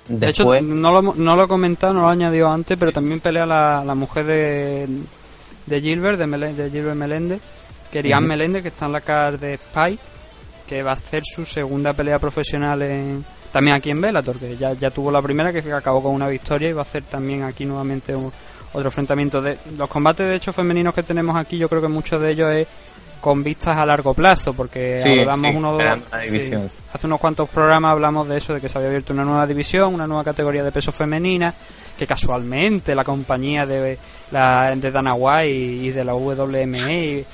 De hecho, no lo, no lo he comentado, no lo he añadido antes, pero también pelea la, la mujer de, de Gilbert, de, de Gilbert Melende, que Melende, que está en la cara de Spy, que va a hacer su segunda pelea profesional en también aquí en Bellator, que ya, ya tuvo la primera que acabó con una victoria y va a hacer también aquí nuevamente otro enfrentamiento. De, los combates de hecho femeninos que tenemos aquí, yo creo que muchos de ellos es con vistas a largo plazo, porque hablamos uno hace unos cuantos programas hablamos de eso, de que se había abierto una nueva división, una nueva categoría de peso femenina, que casualmente la compañía de, la, de Dana White y, de la WME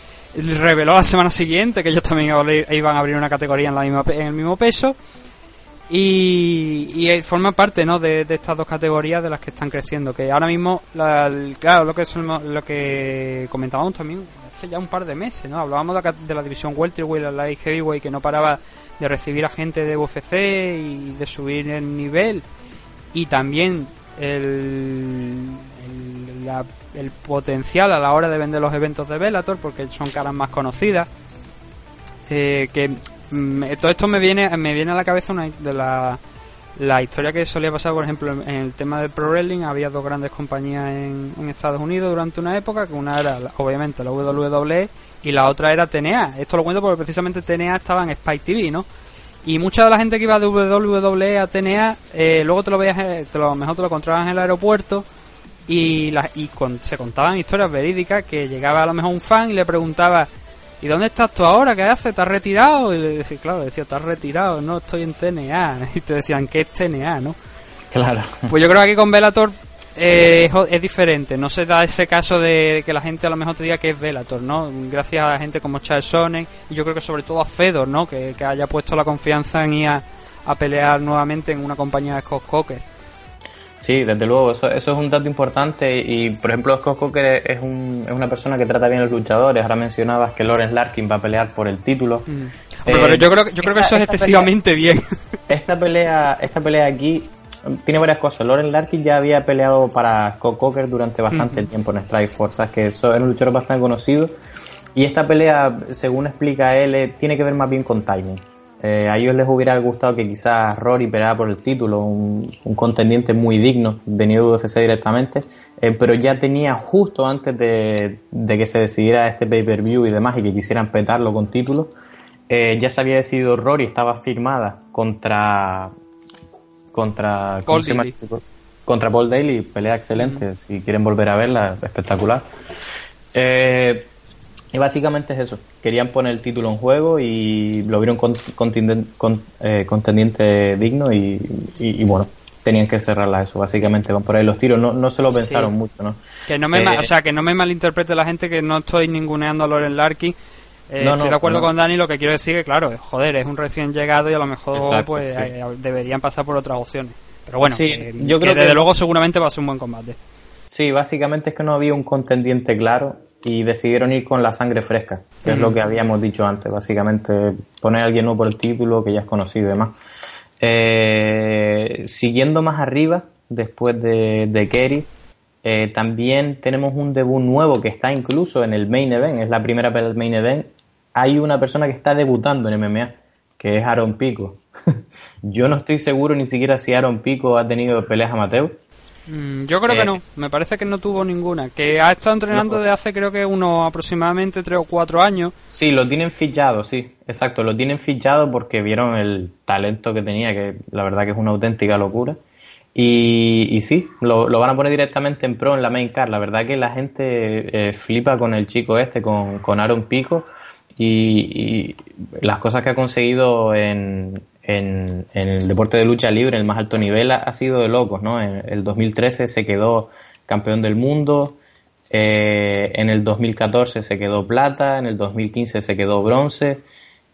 reveló la semana siguiente que ellos también iban a abrir una categoría en, la misma, en el mismo peso y, y, forma parte ¿no? De, estas dos categorías de las que están creciendo. Que ahora mismo, claro, lo que, lo que comentábamos también hace ya un par de meses, ¿no? Hablábamos de la, división welterweight, la light heavyweight, que no paraba de recibir a gente de UFC y de subir el nivel. Y también el, el, potencial a la hora de vender los eventos de Bellator, porque son caras más conocidas. Eh, que Mm, todo esto me viene me viene a la cabeza una de la, la historia que solía pasar, por ejemplo, en, el tema del pro wrestling. Había dos grandes compañías en, Estados Unidos durante una época, que una era obviamente la WWE y la otra era TNA. Esto lo cuento porque precisamente TNA estaba en Spike TV, ¿no? Y mucha de la gente que iba de WWE a TNA, eh, luego te lo veías, eh, te lo, mejor te lo encontrabas en el aeropuerto y, la, y se contaban historias verídicas que llegaba a lo mejor un fan y le preguntaba ¿y dónde estás tú ahora? ¿Qué haces? ¿Estás retirado? Y le decía, claro, decía, estás retirado, no estoy en TNA. Y te decían, ¿qué es TNA, no? Claro. Pues yo creo que aquí con Velator eh, es, diferente. No se da ese caso de que la gente a lo mejor te diga que es Velator, ¿no? Gracias a la gente como Charles Sonnen y yo creo que sobre todo a Fedor, ¿no? Que, haya puesto la confianza en ir a, a pelear nuevamente en una compañía de Scott Coker. Sí, desde luego, eso, eso es un dato importante y, por ejemplo, Scott Coker es, un, es una persona que trata bien a los luchadores. Ahora mencionabas que Lawrence Larkin va a pelear por el título. Mm. pero yo creo, yo creo que eso es excesivamente bien. Esta pelea, esta pelea aquí tiene varias cosas. Lawrence Larkin ya había peleado para Scott Coker durante bastante tiempo en Strike Force, que eso es un luchador bastante conocido. Y esta pelea, según explica él, eh, tiene que ver más bien con timing. Eh, a ellos les hubiera gustado que quizás Rory peleara por el título, un, contendiente muy digno, venido de UFC directamente, eh, pero ya tenía justo antes de, que se decidiera este pay-per-view y demás y que quisieran petarlo con título, eh, ya se había decidido Rory, estaba firmada contra contra Paul Daly. contra Paul Daly, pelea excelente, si quieren volver a verla, espectacular. Eh, y básicamente es eso. Querían poner el título en juego y lo vieron con, eh, contendiente digno y, bueno, tenían que cerrarla eso. Básicamente van por ahí los tiros. No, no se lo pensaron mucho, ¿no? Que no me, Eh, o sea, que no me malinterprete la gente que no estoy ninguneando a Loren Larkin. Eh, No, estoy no, de acuerdo no. con Dani, lo que quiero decir que, claro, joder, es un recién llegado y a lo mejor Exacto, pues sí. eh, deberían pasar por otras opciones. Pero bueno, Sí, yo que creo desde que- luego seguramente va a ser un buen combate. Sí, básicamente es que no había un contendiente claro y decidieron ir con la sangre fresca, que es lo que habíamos dicho antes, básicamente poner a alguien nuevo por el título que ya es conocido y demás. Eh, siguiendo más arriba, después de, de Kerry, eh, también tenemos un debut nuevo que está incluso en el main event, es la primera pelea del main event. Hay una persona que está debutando en MMA, que es Aaron Pico. Yo no estoy seguro ni siquiera si Aaron Pico ha tenido peleas amateur. Mm, yo creo Eh, que no, me parece que no tuvo ninguna. Que ha estado entrenando No. desde hace creo que unos aproximadamente 3 o 4 años. Sí, lo tienen fichado, sí, exacto, lo tienen fichado porque vieron el talento que tenía, que la verdad que es una auténtica locura. Y, y sí, lo, lo van a poner directamente en pro en la main card. La verdad que la gente eh, flipa con el chico este, con, con Aaron Pico, y, y las cosas que ha conseguido en, en, el deporte de lucha libre, el más alto nivel, ha, sido de locos, ¿no? En el 2013 se quedó campeón del mundo, eh, en el 2014 se quedó plata, en el 2015 se quedó bronce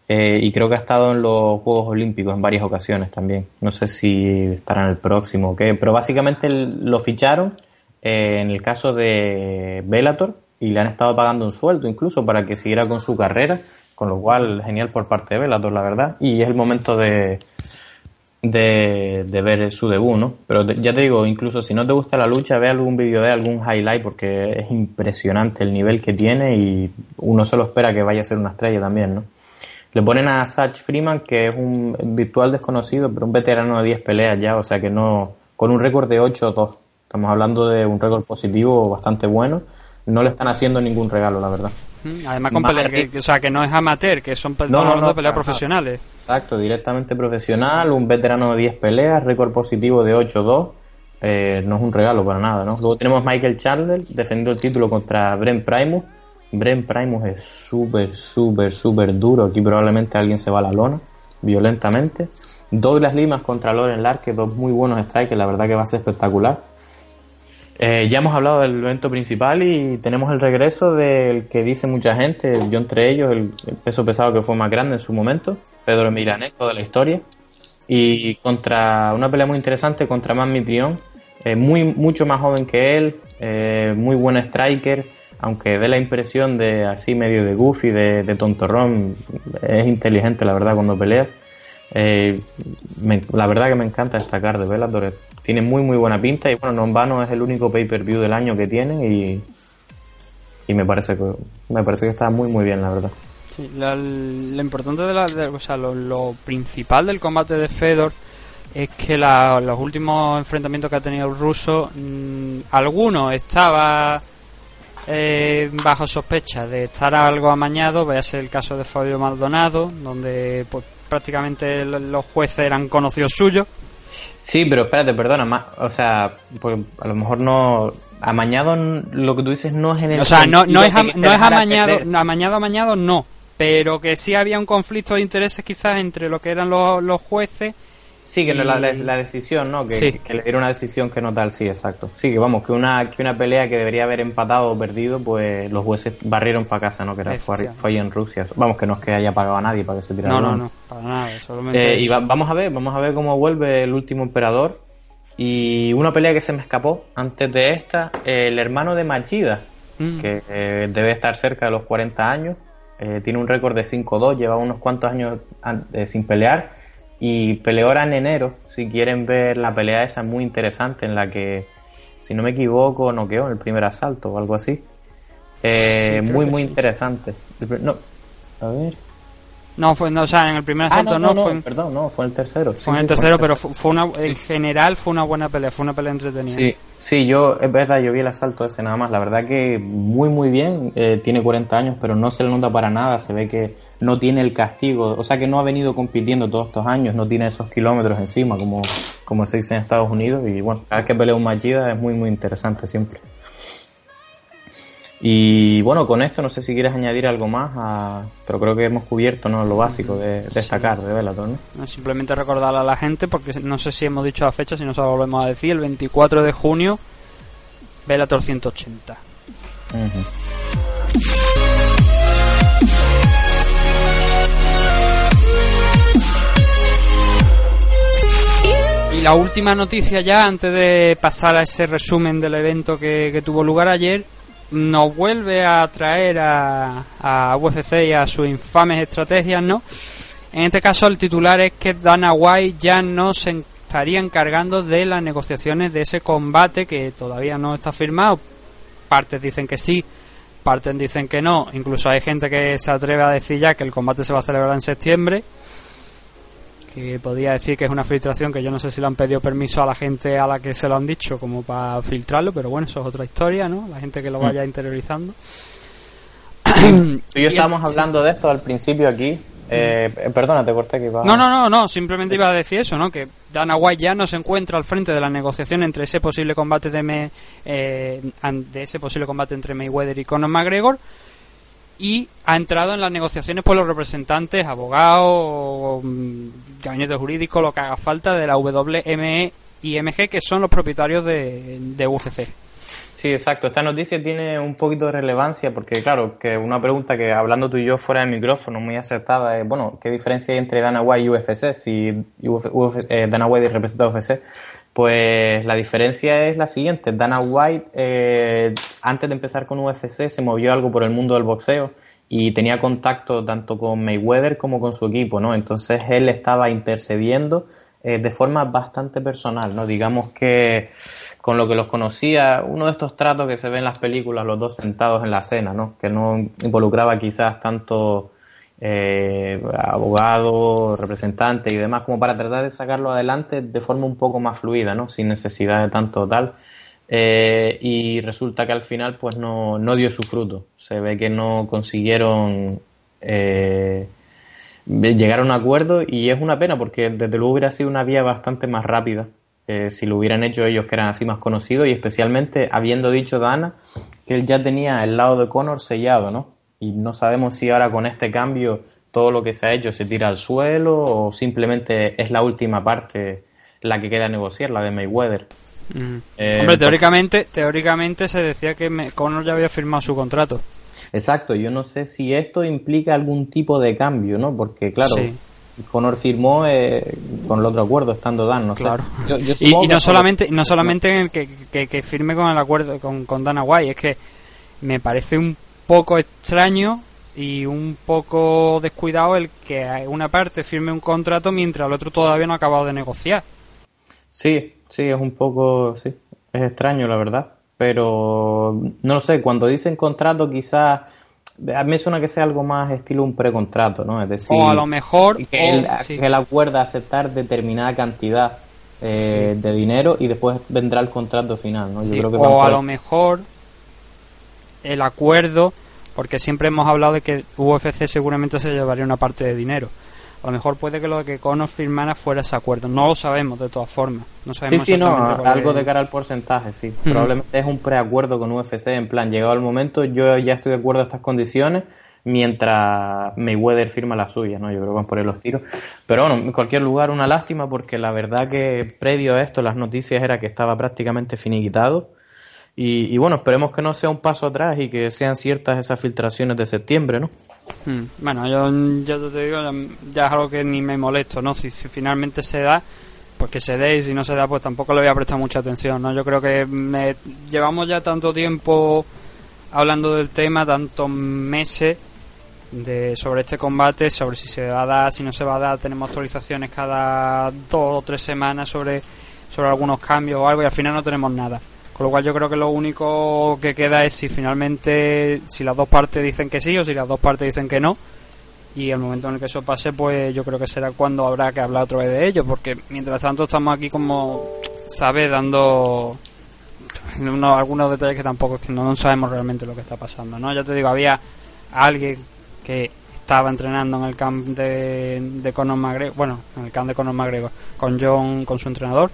eh, y creo que ha estado en los Juegos Olímpicos en varias ocasiones también. No sé si estará en el próximo o qué, pero básicamente lo ficharon eh, en el caso de Bellator y le han estado pagando un sueldo incluso para que siguiera con su carrera, con lo cual genial por parte de Bellator, la verdad. Y es el momento de, de, ver su debut, ¿no? Pero ya te digo, incluso si no te gusta la lucha, ve algún vídeo de algún highlight, porque es impresionante el nivel que tiene y uno solo espera que vaya a ser una estrella también, ¿no? Le ponen a Satch Freeman, que es un virtual desconocido, pero un veterano de 10 peleas ya, o sea que no, con un récord de 8-2. Estamos hablando de un récord positivo bastante bueno. No le están haciendo ningún regalo, la verdad. Además con arriba. que, o sea, que no es amateur, que son No, peleas profesionales. Exacto, directamente profesional, un veterano de 10 peleas, récord positivo de 8-2. Eh, no es un regalo para nada, ¿no? Luego tenemos Michael Chandler defendiendo el título contra Brent Primus. Brent Primus es súper, súper, súper duro. Aquí probablemente alguien se va a la lona violentamente. Douglas Limas contra Loren Larke, dos muy buenos strikers, la verdad que va a ser espectacular. Eh, ya hemos hablado del evento principal y tenemos el regreso del que dice mucha gente, yo entre ellos, el, peso pesado que fue más grande en su momento, Pedro Milanesco de la historia, y contra una pelea muy interesante contra Man Mitrión, eh, muy, mucho más joven que él, eh, muy buen striker, aunque dé la impresión de así medio de goofy, de, de tontorrón, es inteligente la verdad cuando pelea. La verdad que me encanta destacar de Bellator. Tiene muy muy buena pinta y bueno, no en vano es el único pay-per-view del año que tiene y, y me parece que me parece que está muy muy bien la verdad. Sí, la- lo importante de la, o sea, lo, principal del combate de Fedor es que la- los últimos enfrentamientos que ha tenido el ruso, mm, alguno estaba eh, bajo sospecha de estar algo amañado, véase el caso de Fabio Maldonado, donde pues prácticamente los jueces eran conocidos suyos. Sí, pero espérate, perdona, ma- o sea, pues a lo mejor no amañado lo que tú dices no es en el O sea, no, no es, no es amañado, amañado, amañado, no. Pero que sí había un conflicto de intereses quizás entre lo que eran los, los jueces. Sí, que no, la, la- la decisión, ¿no? Que, Sí. que le diera una decisión que no tal, sí, exacto. Sí, que vamos, que una, que una pelea que debería haber empatado o perdido, pues los jueces barrieron para casa, ¿no? Que era, fue, fue ahí en Rusia. Vamos, que no es que haya pagado a nadie para que se tirara No, no, no, para nada. Solamente Eh, y va- vamos a ver, vamos a ver cómo vuelve el último emperador. Y una pelea que se me escapó antes de esta, eh, el hermano de Machida, Mm. que eh, debe estar cerca de los 40 años, eh, tiene un récord de 5-2, lleva unos cuantos años sin pelear y peleó ahora en enero. Si quieren ver la pelea esa muy interesante en la que, si no me equivoco, noqueó en el primer asalto o algo así. Eh, Sí, muy, muy sí. interesante. No, a ver. No, fue, no, o sea, en el primer Ah, asalto no, no, no, no, fue, en- perdón, no, fue el tercero. fue Sí, en el tercero, pero fu- fue una, en general fue una buena pelea, fue una pelea entretenida. Sí, sí, yo, es verdad, yo vi el asalto ese nada más. La verdad que muy, muy bien. eh, tiene 40 años, pero no se le nota para nada. Se ve que no tiene el castigo. O sea, que no ha venido compitiendo todos estos años. No tiene esos kilómetros encima, como, como se dice en Estados Unidos. Y bueno, cada vez que pelea un Machida es muy, muy interesante siempre. Y bueno, con esto no sé si quieres añadir algo más, a- pero creo que hemos cubierto ¿no? lo básico de destacar de Bellator, ¿no? Simplemente recordar a la gente, porque no sé si hemos dicho la fecha, si no se lo volvemos a decir, el 24 de junio, Bellator 180. Ujú. Y la última noticia ya, antes de pasar a ese resumen del evento que, que tuvo lugar ayer, nos vuelve a traer a, a UFC y a sus infames estrategias, ¿no? En este caso el titular es que Dana White ya no se estaría encargando de las negociaciones de ese combate que todavía no está firmado. Partes dicen que sí, partes dicen que no. Incluso hay gente que se atreve a decir ya que el combate se va a celebrar en septiembre que podía decir que es una filtración que yo no sé si le han pedido permiso a la gente a la que se lo han dicho como para filtrarlo, pero bueno, eso es otra historia, ¿no? La gente que lo vaya interiorizando. Tú y yo estábamos hablando de esto al principio aquí. Eh, eh, perdona, te corté que iba. No, no, no, no, simplemente iba a decir eso, ¿no? Que Dana White ya no se encuentra al frente de la negociación entre ese posible combate de, Me- eh, de ese posible combate entre Mayweather y Conor McGregor y ha entrado en las negociaciones por los representantes, abogados, mm, gabinete jurídico, lo que haga falta de la WME y MG, que son los propietarios de, UFC. Sí, exacto. Esta noticia tiene un poquito de relevancia porque, claro, que una pregunta que hablando tú y yo fuera del micrófono muy acertada es, bueno, ¿qué diferencia hay entre Dana White y UFC? Si Uf- Uf- eh, Dana White representa UFC, pues la diferencia es la siguiente. Dana White, eh, antes de empezar con UFC, se movió algo por el mundo del boxeo y tenía contacto tanto con Mayweather como con su equipo, ¿no? Entonces él estaba intercediendo eh, de forma bastante personal, ¿no? Digamos que con lo que los conocía, uno de estos tratos que se ve en las películas, los dos sentados en la cena, ¿no? Que no involucraba quizás tanto eh, abogado, representante y demás, como para tratar de sacarlo adelante de forma un poco más fluida, ¿no? Sin necesidad de tanto tal. Eh, y resulta que al final pues no, no dio su fruto. Se ve que no consiguieron eh, llegar a un acuerdo y es una pena porque desde luego hubiera sido una vía bastante más rápida eh, si lo hubieran hecho ellos que eran así más conocidos y especialmente habiendo dicho Dana que él ya tenía el lado de Conor sellado, ¿no? Y no sabemos si ahora con este cambio todo lo que se ha hecho se tira al suelo o simplemente es la última parte la que queda a negociar, la de Mayweather. Mm. Eh, Hombre, teóricamente, teóricamente se decía que Conor ya había firmado su contrato. Exacto, yo no sé si esto implica algún tipo de cambio, ¿no? Porque claro, Sí. Conor firmó eh, con el otro acuerdo estando Dan, no sé. Claro. Yo- yo Y, no solamente no solamente en el que, que, que firme con el acuerdo con, con Dana White, es que me parece un poco extraño y un poco descuidado el que una parte firme un contrato mientras el otro todavía no ha acabado de negociar. Sí, sí, es un poco, sí, es extraño la verdad, pero no lo sé, cuando dicen contrato quizás, a mí me suena que sea algo más estilo un precontrato, ¿no? Es decir, o a lo mejor que, o- él, sí. que él acuerda aceptar determinada cantidad eh, de dinero y después vendrá el contrato final, ¿no? Sí, Yo creo que o a lo mejor el acuerdo, porque siempre hemos hablado de que UFC seguramente se llevaría una parte de dinero. A lo mejor puede que lo que Conor firmara fuera ese acuerdo. No lo sabemos de todas formas. No Sí, sabemos sí, no, exactamente cuál algo es- de cara al porcentaje, sí. Probablemente es un preacuerdo con UFC, en plan, llegado el momento, yo ya estoy de acuerdo a estas condiciones, mientras Mayweather firma la suya, ¿no? Yo creo que van por ahí los tiros. Pero bueno, en cualquier lugar, una lástima, porque la verdad que previo a esto, las noticias era que estaba prácticamente finiquitado. Y, y bueno, esperemos que no sea un paso atrás y que sean ciertas esas filtraciones de septiembre, ¿no? Hmm, Bueno, yo, yo te digo, ya, es algo que ni me molesto, ¿no? Si, si finalmente se da, pues que se dé y si no se da, pues tampoco le voy a prestar mucha atención, ¿no? Yo creo que me, llevamos ya tanto tiempo hablando del tema, tantos meses de sobre este combate, sobre si se va a dar, si no se va a dar, tenemos actualizaciones cada dos o tres semanas sobre, sobre algunos cambios o algo y al final no tenemos nada. Con lo cual yo creo que lo único que queda es si finalmente, si las dos partes dicen que sí o si las dos partes dicen que no. y el momento en el que eso pase, pues yo creo que será cuando habrá que hablar otra vez de ello, porque mientras tanto estamos aquí como, ¿sabes? Dando unos, algunos detalles que tampoco es que no, sabemos realmente lo que está pasando, ¿no? Ya te digo, había alguien que estaba entrenando en el camp de, de Conor McGregor, bueno, en el camp de Conor McGregor, con John, con su entrenador,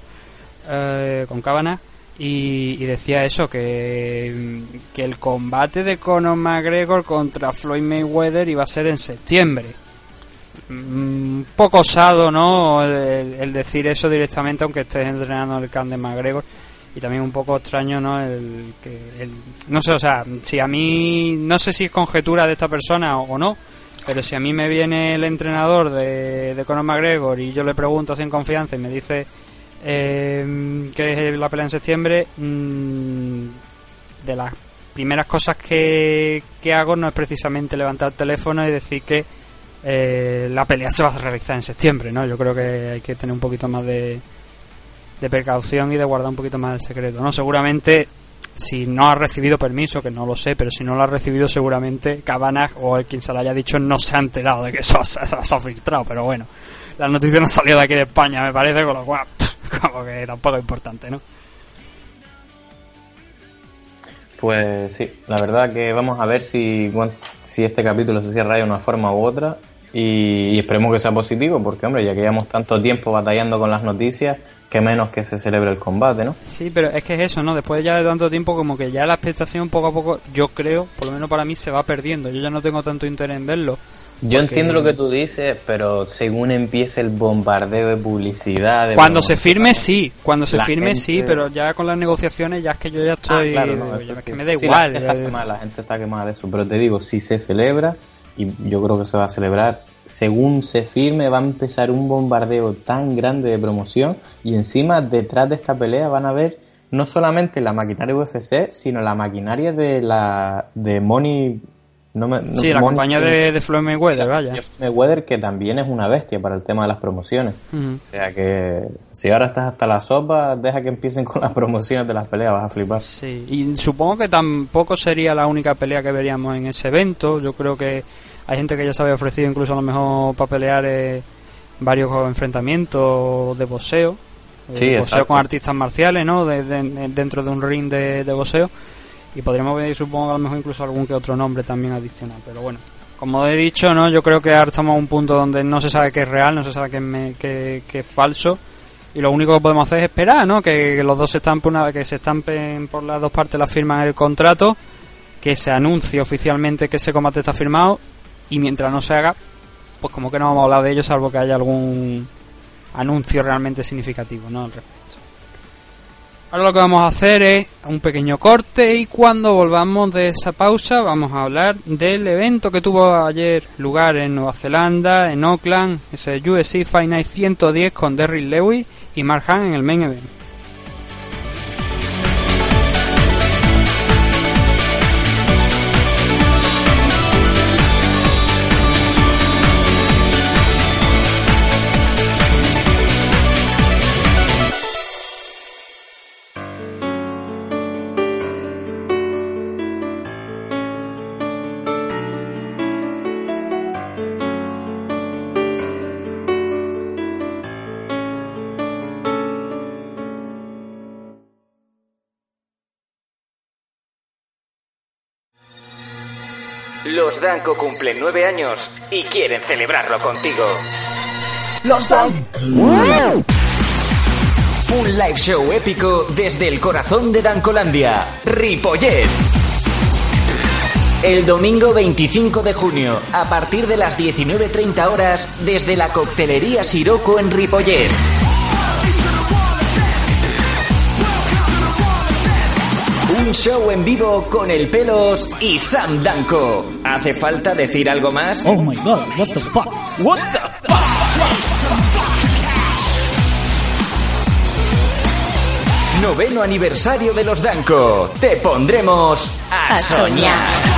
eh, con Cabana, y, decía eso, que, que el combate de Conor McGregor contra Floyd Mayweather iba a ser en septiembre. Un poco osado, ¿no? El, decir eso directamente, aunque estés entrenando en el camp de McGregor. Y también un poco extraño, ¿no? El, que, el, no sé, o sea, si a mí, no sé si es conjetura de esta persona o, no, pero si a mí me viene el entrenador de, de Conor McGregor y yo le pregunto sin confianza y me dice eh, que es la pelea en septiembre, mm, de las primeras cosas que, hago no es precisamente levantar el teléfono y decir que eh, la pelea se va a realizar en septiembre, ¿no? Yo creo que hay que tener un poquito más de, de precaución y de guardar un poquito más el secreto, ¿no? Seguramente si no ha recibido permiso, que no lo sé, pero si no lo ha recibido seguramente Cabana o el quien se lo haya dicho no se ha enterado de que eso se, ha filtrado, pero bueno, la noticia no ha salido de aquí de España, me parece, con lo cual como que tampoco es importante, ¿no? Pues sí, la verdad que vamos a ver si, si este capítulo se cierra de una forma u otra y, esperemos que sea positivo, porque hombre, ya que llevamos tanto tiempo batallando con las noticias, que menos que se celebre el combate, ¿no? Sí, pero es que es eso, ¿no? Después ya de tanto tiempo como que ya la expectación poco a poco, yo creo, por lo menos para mí, se va perdiendo. Yo ya no tengo tanto interés en verlo yo entiendo lo que tú dices, pero según empiece el bombardeo de publicidad... cuando se firme, sí. Cuando se firme, sí, pero ya con las negociaciones ya es que yo ya ah, estoy... que me da igual. La gente, está la gente está quemada de eso, pero te digo, si se celebra, y yo creo que se va a celebrar, según se firme va a empezar un bombardeo tan grande de promoción y encima detrás de esta pelea van a ver no solamente la maquinaria UFC, sino la maquinaria de la de Money sí, la compañía de, de Floyd Mayweather, vaya. Mayweather, que también es una bestia para el tema de las promociones. O sea que si ahora estás hasta la sopa, deja que empiecen con las promociones de las peleas, vas a flipar. Sí, y supongo que tampoco sería la única pelea que veríamos en ese evento. Yo creo que hay gente que ya se había ofrecido incluso a lo mejor para pelear eh, varios enfrentamientos de boxeo. Eh, sí, boxeo con artistas marciales, ¿no? dentro de un ring de, de boxeo y podríamos ver, supongo, a lo mejor incluso algún que otro nombre también adicional. Pero bueno, como he dicho, no yo creo que ahora estamos a un punto donde no se sabe qué es real, no se sabe qué es, es falso. Y lo único que podemos hacer es esperar, ¿no? Que, los dos se estampen, una, que se estampen por las dos partes la firma el contrato, que se anuncie oficialmente que ese combate está firmado y mientras no se haga, pues como que no vamos a hablar de ello salvo que haya algún anuncio realmente significativo, ¿no? Ahora lo que vamos a hacer es un pequeño corte y cuando volvamos de esa pausa vamos a hablar del evento que tuvo ayer lugar en Nueva Zelanda, en Auckland, ese UFC Fight Night 110 con Derrick Lewis y Mark en el main event. Los Danco cumplen nueve años y quieren celebrarlo contigo. Los Danco. Un live show épico desde el corazón de Dancolandia, Ripollet. El domingo 25 de junio, a partir de las 19.30 horas, desde la coctelería Siroco en Ripollet. Un show en vivo con el Pelos y Sam Danko. ¿Hace falta decir algo más? Oh my god, what the fuck? What the fuck? Noveno aniversario de los Danko. Te pondremos a, soñar.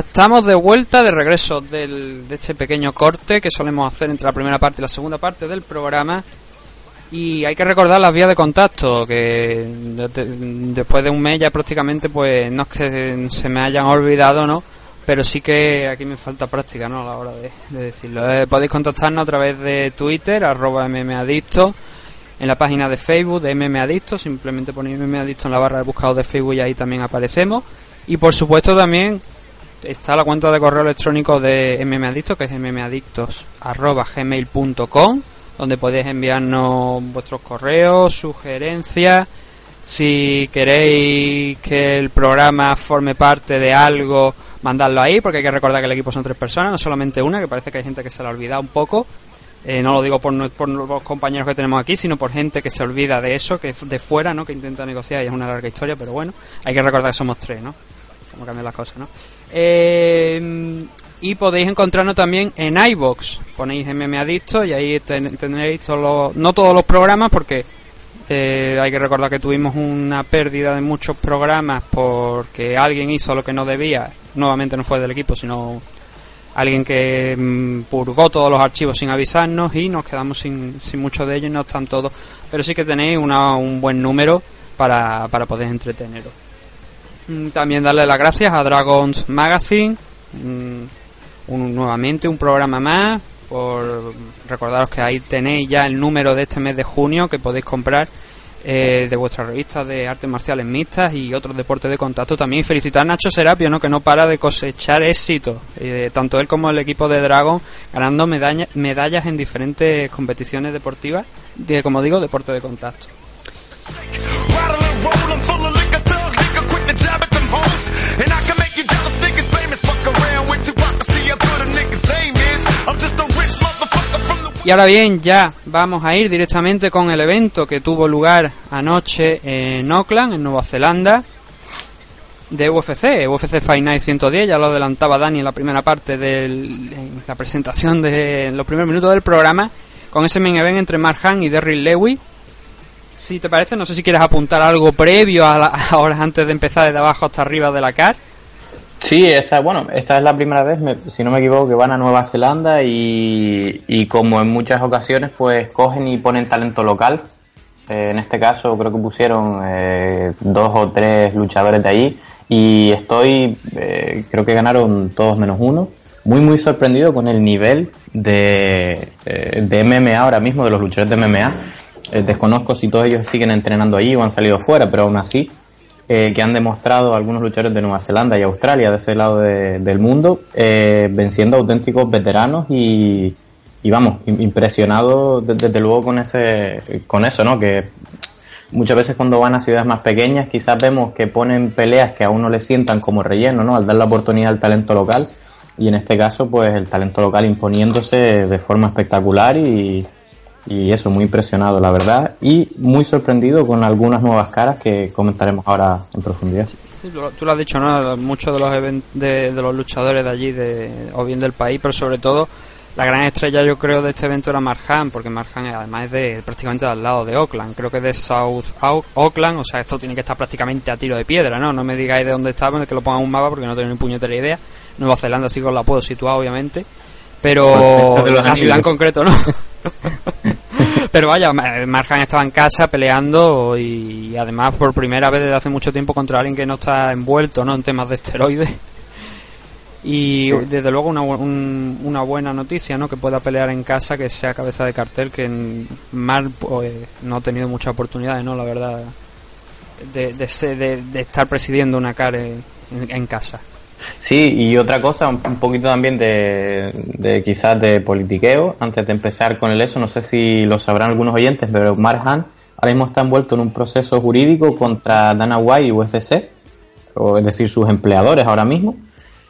Estamos de vuelta, de regreso del, de este pequeño corte que solemos hacer entre la primera parte y la segunda parte del programa. Y hay que recordar las vías de contacto, que de- después de un mes ya prácticamente, pues no es que se me hayan olvidado, ¿no? Pero sí que aquí me falta práctica, ¿no? A la hora de, de decirlo. Eh, podéis contactarnos a través de Twitter, arroba mmadicto, en la página de Facebook de mmadicto, simplemente ponéis mmadicto en la barra de buscado de Facebook y ahí también aparecemos. Y por supuesto también está la cuenta de correo electrónico de mmadictos, que es mmadictos.gmail.com, donde podéis enviarnos vuestros correos, sugerencias, si queréis que el programa forme parte de algo, mandadlo ahí, porque hay que recordar que el equipo son tres personas, no solamente una, que parece que hay gente que se la ha olvidado un poco. Eh, no lo digo por, por los compañeros que tenemos aquí, sino por gente que se olvida de eso, que de fuera, ¿no? Que intenta negociar y es una larga historia, pero bueno, hay que recordar que somos tres, ¿no? Cómo cambian las cosas, ¿no? Eh, y podéis encontrarnos también en iBox. Ponéis MM Adicto y ahí ten- tendréis todos los, no todos los programas porque eh, hay que recordar que tuvimos una pérdida de muchos programas porque alguien hizo lo que no debía. Nuevamente no fue del equipo, sino alguien que mm, purgó todos los archivos sin avisarnos y nos quedamos sin, sin muchos de ellos no están todos. Pero sí que tenéis una- un buen número para, para poder entreteneros. Mm, También darle las gracias a Dragons Magazine, mm, un- nuevamente un programa más, por recordaros que ahí tenéis ya el número de este mes de junio que podéis comprar eh, de vuestra revista de artes marciales mixtas y otros deportes de contacto también. Felicitar a Nacho Serapio, ¿no? que no para de cosechar éxito, eh, tanto él como el equipo de Dragon, ganando medalla- medallas en diferentes competiciones deportivas, de, como digo, deporte de contacto. Y ahora bien, ya vamos a ir directamente con el evento que tuvo lugar anoche en Auckland, en Nueva Zelanda, de UFC, UFC Fight Night 110, ya lo adelantaba Dani en la primera parte de la presentación de los primeros minutos del programa, con ese main event entre Mark y Derrick Lewis. Si te parece, no sé si quieres apuntar algo previo a, la, a horas antes de empezar desde abajo hasta arriba de la car. Sí, esta, bueno, esta es la primera vez, me- si no me equivoco, que van a Nueva Zelanda y, y como en muchas ocasiones, pues cogen y ponen talento local. Eh, en este caso creo que pusieron eh, dos o tres luchadores de ahí y estoy, eh, creo que ganaron todos menos uno. Muy, muy sorprendido con el nivel de, eh, de MMA ahora mismo, de los luchadores de MMA. Eh, desconozco si todos ellos siguen entrenando allí o han salido fuera, pero aún así eh, que han demostrado algunos luchadores de Nueva Zelanda y Australia, de ese lado de- del mundo, eh, venciendo auténticos veteranos y, y vamos, im- impresionado de- desde luego con ese, con eso, ¿no? Que muchas veces cuando van a ciudades más pequeñas quizás vemos que ponen peleas que a uno le sientan como relleno, ¿no? Al dar la oportunidad al talento local y en este caso pues el talento local imponiéndose de forma espectacular y, y eso, muy impresionado, la verdad, y muy sorprendido con algunas nuevas caras que comentaremos ahora en profundidad. Sí, tú, has dicho, ¿no? Muchos de los de, los luchadores de allí, o bien del país, pero sobre todo la gran estrella, yo creo, de este evento era Marjan, porque Marjan además es de prácticamente al lado de Auckland, creo que es de South Auckland, o sea, esto tiene que estar prácticamente a tiro de piedra, ¿no? No me digáis de dónde estaba, que lo ponga en un mapa porque no tengo ni puñetera idea. Nueva Zelanda sí que os la puedo situar, obviamente, pero la ciudad en anillos. concreto, ¿no? Pero vaya, Ma- Marjan estaba en casa peleando y además por primera vez desde hace mucho tiempo contra alguien que no está envuelto ¿no? en temas de esteroides. Y Sí. desde luego una, un- una buena noticia, ¿no? Que pueda pelear en casa, que sea cabeza de cartel, que en Mar pues, no ha tenido muchas oportunidades, ¿no? La verdad, de, de, de- de estar presidiendo una CAR en, en casa. Sí, y otra cosa, un, poquito también de, de quizás de politiqueo, antes de empezar con el eso, no sé si lo sabrán algunos oyentes, pero Mark Hunt ahora mismo está envuelto en un proceso jurídico contra Dana White y UFC, o es decir, sus empleadores ahora mismo,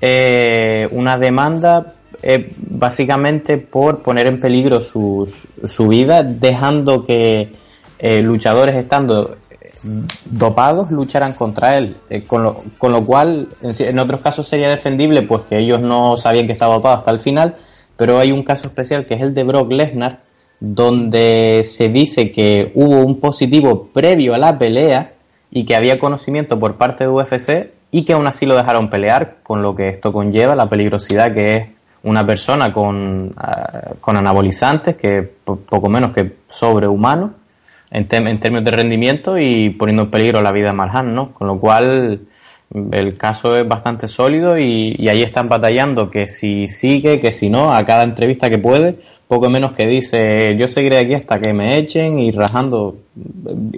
eh, una demanda eh, básicamente por poner en peligro sus- su vida, dejando que eh, luchadores estando dopados lucharan contra él, eh, con, lo, con lo cual en, otros casos sería defendible pues que ellos no sabían que estaba dopado hasta el final, pero hay un caso especial que es el de Brock Lesnar, donde se dice que hubo un positivo previo a la pelea y que había conocimiento por parte de UFC y que aún así lo dejaron pelear, con lo que esto conlleva la peligrosidad que es una persona con, ah, con anabolizantes, que poco menos que sobrehumano en, en términos de rendimiento y poniendo en peligro la vida de Marjan, ¿no? Con lo cual el caso es bastante sólido y, y ahí están batallando que si sigue, que si no, a cada entrevista que puede, poco menos que dice yo seguiré aquí hasta que me echen y rajando.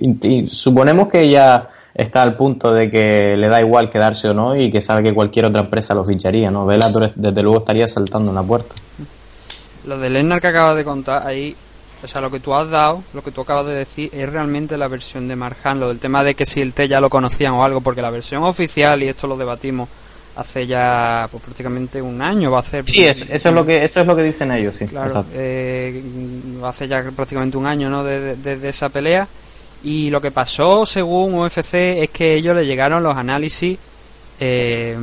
Y, suponemos que ya está al punto de que le da igual quedarse o no y que sabe que cualquier otra empresa lo ficharía, ¿no? Bellator desde luego estaría saltando en la puerta. Lo de Lennart que acabas de contar, ahí, o sea, lo que tú has dado, lo que tú acabas de decir, es realmente la versión de Marjan, lo del tema de que si el T ya lo conocían o algo, porque la versión oficial, y esto lo debatimos hace ya pues, prácticamente un año, va a hacer... Sí, es- eso es lo que eso es lo que dicen ellos, sí. Claro, eh, hace ya prácticamente un año, ¿no? Desde de, de esa pelea. Y lo que pasó, según UFC, es que ellos le llegaron los análisis eh,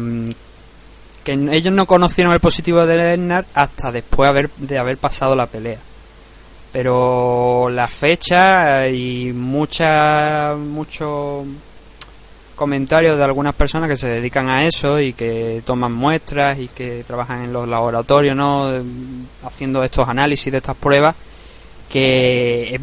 que ellos no conocieron el positivo de Lennart hasta después haber, de haber pasado la pelea. Pero la fecha y mucha, mucho comentarios de algunas personas que se dedican a eso y que toman muestras y que trabajan en los laboratorios, ¿no? Haciendo estos análisis de estas pruebas, que es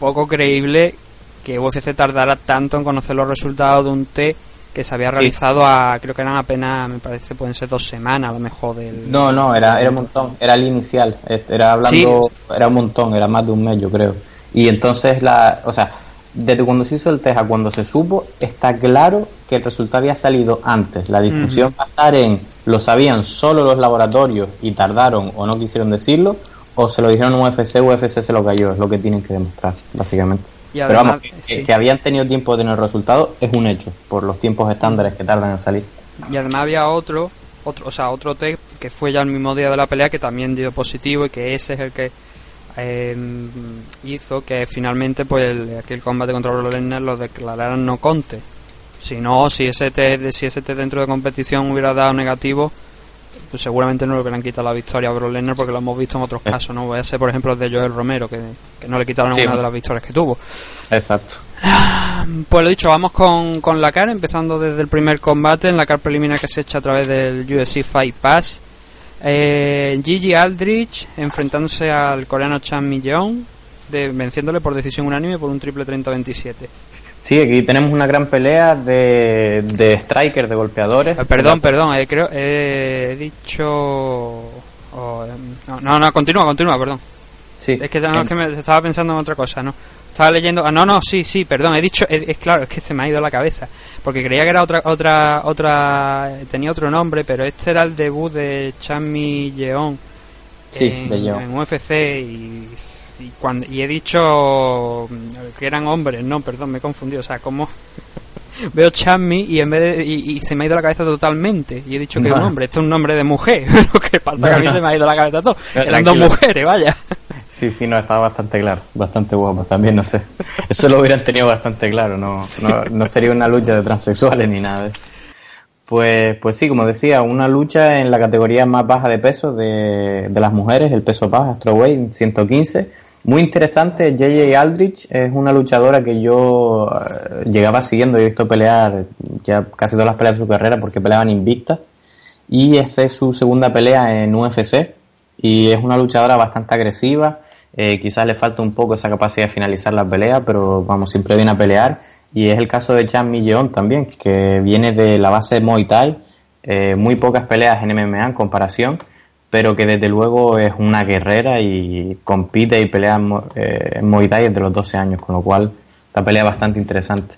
poco creíble que UFC tardara tanto en conocer los resultados de un té que se había Sí. realizado a, creo que eran apenas, me parece, pueden ser dos semanas a lo mejor del... No, no, era, era un montón, era el inicial, era hablando, era un montón, era más de un mes yo creo. Y entonces la, o sea, desde cuando se hizo el test a cuando se supo, está claro que el resultado había salido antes. La discusión va a estar en, lo sabían solo los laboratorios y tardaron o no quisieron decirlo, o se lo dijeron a UFC, UFC se lo cayó, es lo que tienen que demostrar, básicamente. Y Pero vamos, que, sí. que habían tenido tiempo de tener resultados es un hecho, por los tiempos estándares que tardan en salir. Y además había otro, otro, o sea, otro test que fue ya el mismo día de la pelea que también dio positivo y que ese es el que eh, hizo que finalmente pues el, aquel combate contra Brock Lesnar lo declararan no conte. Si no, si ese test, si ese test dentro de competición hubiera dado negativo, pues seguramente no le hubieran quitado la victoria a Brock Lesnar porque lo hemos visto en otros Eh. casos, ¿no? Voy a ser, por ejemplo, el de Joel Romero, que, que no le quitaron Sí. ninguna de las victorias que tuvo. Exacto. Pues lo dicho, vamos con, con la CAR, empezando desde el primer combate en la CAR preliminar que se echa a través del UFC Fight Pass. Eh, Gigi Aldrich enfrentándose al coreano Chan de, venciéndole por decisión unánime por un triple 30-27. Sí, aquí tenemos una gran pelea de, de strikers, de golpeadores. Eh, perdón, perdón, eh, creo eh, he dicho... oh, eh, no, no, no, continúa, continúa, perdón. Sí. Es que, no, es que me estaba pensando en otra cosa, ¿no? Estaba leyendo. Ah, no, no, sí, sí, perdón. He dicho. Es, es claro, es que se me ha ido la cabeza. Porque creía que era otra. otra otra Tenía otro nombre, pero este era el debut de Chami Yeon. Sí, en, de Yeon. en UFC. Y, y, cuando, y he dicho mm, que eran hombres, no, perdón, me he confundido. O sea, como. Veo Chami y en vez de, y, y se me ha ido la cabeza totalmente. Y he dicho que es un hombre. Este es un nombre de mujer. Lo que pasa que a mí se me ha ido la cabeza todo. Eran dos mujeres, vaya. Sí, sí, no, estaba bastante claro, bastante guapo también, no sé. Eso lo hubieran tenido bastante claro, no, no, no sería una lucha de transexuales ni nada de eso. Pues, pues sí, como decía, una lucha en la categoría más baja de peso de, de las mujeres, el peso baja, strawweight, 115. Muy interesante, JJ Aldrich es una luchadora que yo eh, llegaba siguiendo, he visto pelear ya casi todas las peleas de su carrera porque peleaban invictas. Y esa es su segunda pelea en UFC y es una luchadora bastante agresiva. Eh, quizás le falta un poco esa capacidad de finalizar la pelea, pero vamos, siempre viene a pelear. Y es el caso de Chan Milleon también, que viene de la base Muay Thai, eh, muy pocas peleas en MMA en comparación, pero que desde luego es una guerrera y compite y pelea en eh, en los 12 años, con lo cual esta pelea es bastante interesante.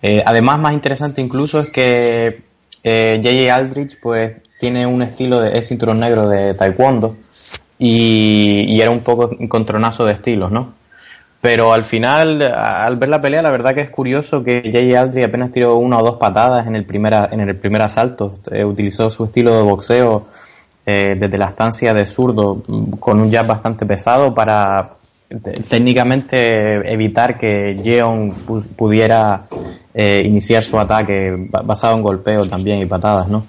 Eh, además, más interesante incluso es que eh, J.J. Aldrich pues tiene un estilo de es cinturón negro de taekwondo y, y era un poco encontronazo de estilos, ¿no? Pero al final, al ver la pelea, la verdad que es curioso que J.J. Aldrich apenas tiró una o dos patadas en el primer, en el primer asalto. Eh, utilizó su estilo de boxeo eh, desde la estancia de zurdo mm, con un jab bastante pesado para te- técnicamente evitar que Jeon pu- pudiera eh, iniciar su ataque ba- basado en golpeo también y patadas, ¿no?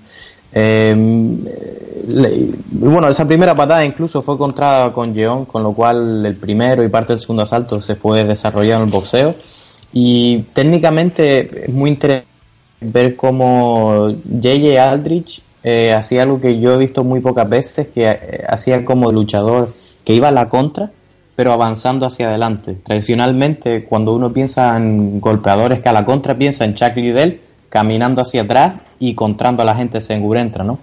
Y bueno, esa primera patada incluso fue encontrada con Jeon, con lo cual el primero y parte del segundo asalto se fue desarrollando el boxeo Y técnicamente es muy interesante ver cómo JJ Aldrich eh, hacía algo que yo he visto muy pocas veces, que eh, hacía como luchador que iba a la contra, pero avanzando hacia adelante. Tradicionalmente, cuando uno piensa en golpeadores que a la contra piensa en Chuck Liddell caminando hacia atrás y contrando a la gente se entra, ¿no?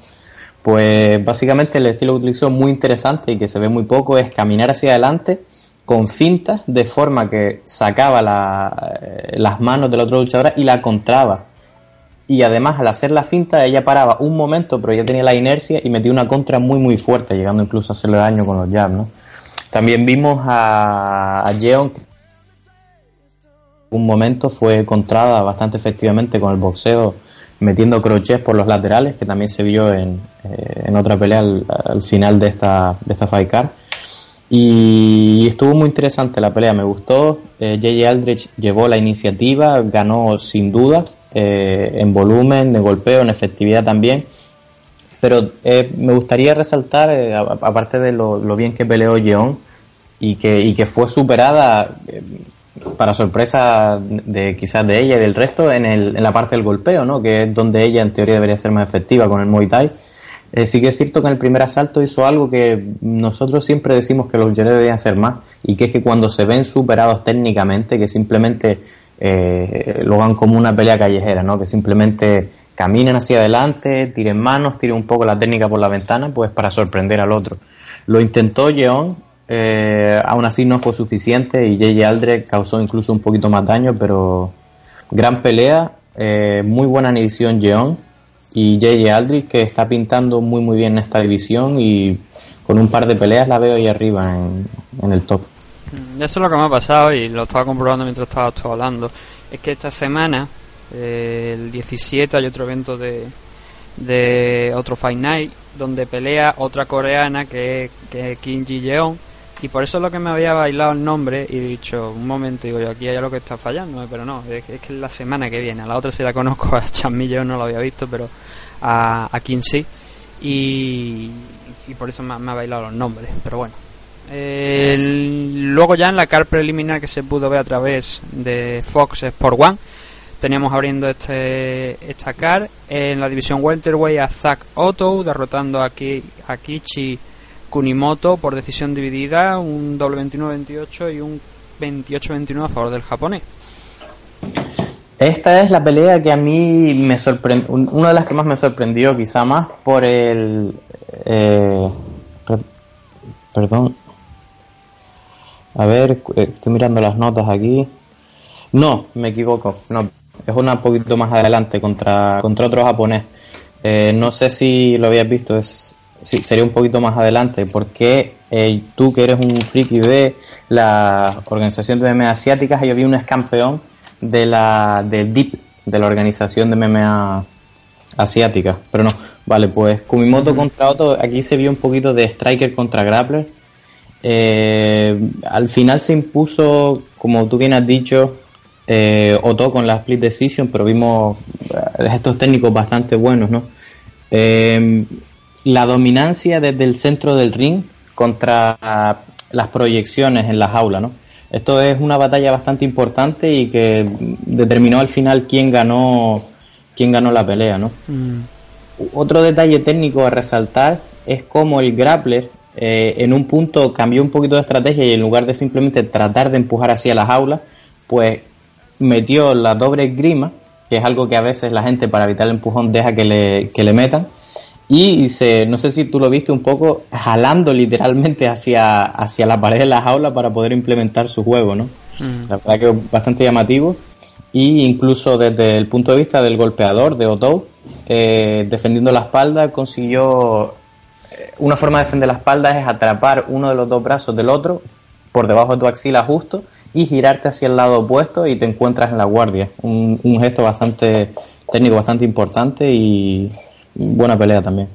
Pues básicamente el estilo que utilizó muy interesante y que se ve muy poco es caminar hacia adelante con fintas de forma que sacaba la- eh, las manos del otro luchador y la contraba. Y además al hacer la finta ella paraba un momento pero ya tenía la inercia y metía una contra muy muy fuerte llegando incluso a hacerle daño con los jabs, ¿no? También vimos a, a Jeon un momento fue contrada bastante efectivamente con el boxeo metiendo crochets por los laterales que también se vio en, eh, en otra pelea al, al final de esta, de esta fight card y estuvo muy interesante la pelea, me gustó. Eh, JJ Aldrich llevó la iniciativa, ganó sin duda eh, en volumen, de golpeo, en efectividad también. Pero eh, me gustaría resaltar, eh, aparte de lo, bien que peleó Yeon y que, y que fue superada eh, para sorpresa de quizás de ella y del resto en, el, en la parte del golpeo, ¿no? que es donde ella en teoría debería ser más efectiva con el Muay Thai. Eh, sí que es cierto que en el primer asalto hizo algo que nosotros siempre decimos que los luchadores deberían hacer más y que es que cuando se ven superados técnicamente, que simplemente eh, lo hagan como una pelea callejera, ¿no? que simplemente caminen hacia adelante, tiren manos, tiren un poco la técnica por la ventana, pues para sorprender al otro. Lo intentó Yeon, eh, aún así no fue suficiente y JJ Aldrich causó incluso un poquito más daño, pero gran pelea, eh, muy buena edición Yeon y JJ Aldrich que está pintando muy muy bien en esta división y con un par de peleas la veo ahí arriba en el top. Mm, Eso es lo que me ha pasado y lo estaba comprobando mientras estaba tú hablando. Es que esta semana, eh, el 17, hay otro evento de, de otro Fight Night donde pelea otra coreana que, es- que es Kim Ji Yeon. Y por eso es lo que me había bailado el nombre y he dicho, un momento, digo yo, aquí hay algo que está fallando, pero no, es, es que es la semana que viene. A la otra sí la conozco, a Chan Mi Yeon no lo había visto, pero a, a Kim sí. Y, y por eso me, me ha bailado los nombres, pero bueno. Luego ya en la car preliminar que se pudo ver a través de Fox Sport One teníamos abriendo este esta car en la división welterweight a Zack Otto derrotando aquí a Kichi Kunimoto por decisión dividida un doble 29-28 y un 28-29 a favor del japonés Esta es la pelea que a mí me sorprendió, una de las que más me sorprendió quizá más por el... eh, per- perdón. A ver, eh, estoy mirando las notas aquí. No, me equivoco. No, es una un poquito más adelante contra, contra otro japonés. Eh, no sé si lo habías visto, es sí, sería un poquito más adelante, porque eh, tú que eres un friki de la organización de MMA asiáticas, yo vi un ex campeón de la de DIP, de la organización de MMA asiática, pero no, vale, pues Kumimoto contra Otto, aquí se vio un poquito de striker contra grappler. Eh, al final se impuso, como tú bien has dicho, eh, Otto con la split decision, pero vimos eh, gestos técnicos bastante buenos, ¿no? Eh, la dominancia desde el centro del ring contra las proyecciones en la jaula, ¿no? Esto es una batalla bastante importante y que determinó al final quién ganó quién ganó la pelea, ¿no? Otro detalle técnico a resaltar es cómo el grappler eh, en un punto cambió un poquito de estrategia y en lugar de simplemente tratar de empujar hacia la jaula, pues metió la doble grima, que es algo que a veces la gente para evitar el empujón deja que le, que le metan, y se, no sé si tú lo viste un poco, jalando literalmente hacia, hacia la pared de la jaula para poder implementar su juego, ¿no? La verdad que es bastante llamativo. Y incluso desde el punto de vista del golpeador, de Otto, eh, defendiendo la espalda, consiguió una forma de defender la espalda es atrapar uno de los dos brazos del otro por debajo de tu axila justo y girarte hacia el lado opuesto y te encuentras en la guardia. Un, gesto bastante técnico, bastante importante y buena pelea también.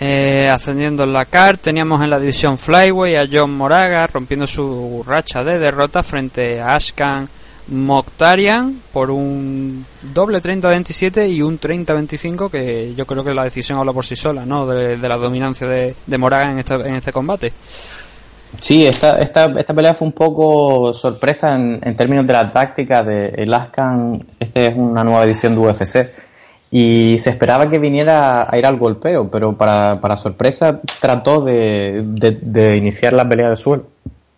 Eh, ascendiendo en la CAR, teníamos en la división Flyway a John Moraga rompiendo su racha de derrota frente a Ashkan Mokhtarian por un doble 30-27 y un 30-25 que yo creo que la decisión habla por sí sola, ¿no? De, la dominancia de, de Moraga en este, en este combate. Sí, esta, esta, esta pelea fue un poco sorpresa en, en términos de la táctica de el Ascan. Este es una nueva edición de UFC. Y se esperaba que viniera a ir al golpeo, pero para, para sorpresa trató de, de, de iniciar la pelea de suelo